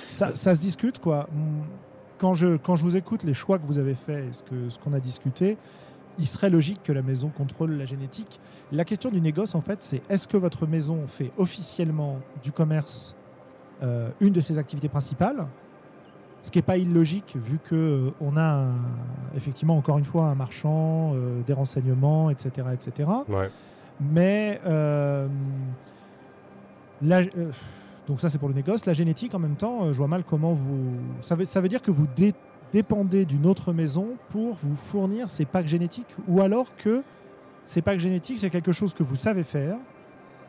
ça, ça se discute, quoi. Hum, Quand je, quand je vous écoute, les choix que vous avez faits ce qu'on ce qu'on a discuté, il serait logique que la maison contrôle la génétique. La question du négoce, en fait, c'est est-ce que votre maison fait officiellement du commerce euh, une de ses activités principales ce qui n'est pas illogique vu que euh, on a un- effectivement encore une fois un marchand, euh, des renseignements, etc., etc. Ouais. Mais euh, euh, donc ça c'est pour le négoce. La génétique en même temps, euh, je vois mal comment vous. Ça veut, dire que vous dé- dépendez d'une autre maison pour vous fournir ces packs génétiques, ou alors que ces packs génétiques c'est quelque chose que vous savez faire,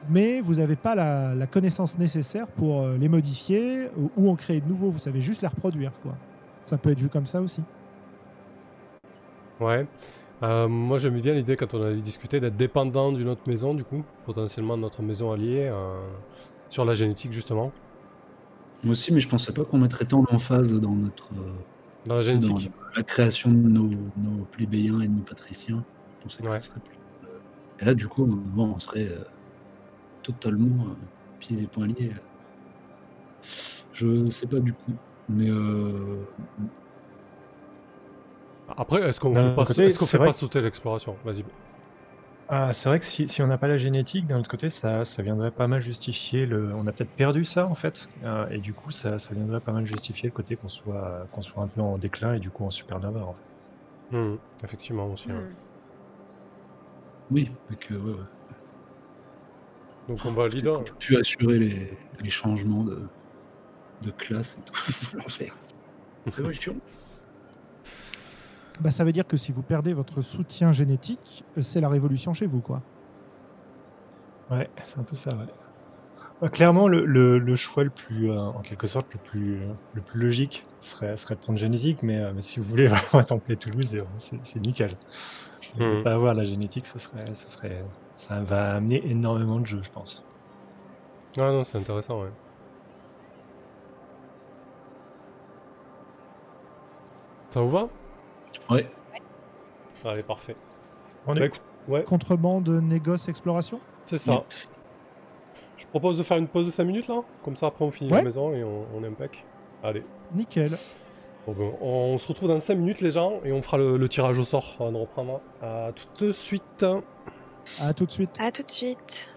mais vous n'avez pas la, la connaissance nécessaire pour euh, les modifier ou, ou en créer de nouveaux. Vous savez juste les reproduire, quoi. Ça peut être vu comme ça aussi. Ouais. Euh, moi, j'aimais bien l'idée, quand on avait discuté, d'être dépendant d'une autre maison, du coup, potentiellement de notre maison alliée, euh, sur la génétique, justement. Moi aussi, mais je pensais pas qu'on mettrait tant l'emphase dans notre euh, Dans la génétique. dans la création de nos, nos plébéiens et de nos patriciens. Je pensais que Ouais. ça serait plus. Et là, du coup, bon, on serait totalement pieds et poings liés. Je sais pas du coup, mais Après, est-ce qu'on D'un fait pas, côté, est-ce qu'on c'est fait vrai pas que- sauter l'exploration Vas-y. Ah, c'est vrai que si, si on n'a pas la génétique, d'un autre côté, ça, ça viendrait pas mal justifier le. On a peut-être perdu ça en fait, euh, et du coup, ça, ça viendrait pas mal justifier le côté qu'on soit, qu'on soit un peu en déclin et du coup en supernova. En fait. Hmm, Effectivement, aussi. ouais. Hmm. oui, et que ouais, ouais. Donc, on va leader. Qu'on peut plus assurer les, les changements de, de classe et tout. [laughs] L'enfer. [laughs] Révolution. Bah, ça veut dire que si vous perdez votre soutien génétique, euh, c'est la révolution chez vous, quoi. Ouais, c'est un peu ça, ouais. Ouais, clairement, le, le, le choix le plus, euh, en quelque sorte, le plus, euh, le plus logique serait, serait de prendre génétique, mais, euh, mais si vous voulez [laughs] vraiment templer Toulouse, euh, c'est nickel. Ne Mhm. pas avoir la génétique, ce serait, ce serait, ça va amener énormément de jeux, je pense. Ah non, c'est intéressant, ouais. Ça vous va? Ouais. Allez, parfait. On Bah, est... écoute, ouais, Contrebande, négoce, exploration c'est ça. Je propose de faire une pause de 5 minutes là, comme ça après on finit Ouais. la maison et on, on impec. Allez. Nickel. Bon, ben, on se retrouve dans 5 minutes, les gens, et on fera le, le tirage au sort avant de reprendre. À tout de suite. À tout de suite. À tout de suite.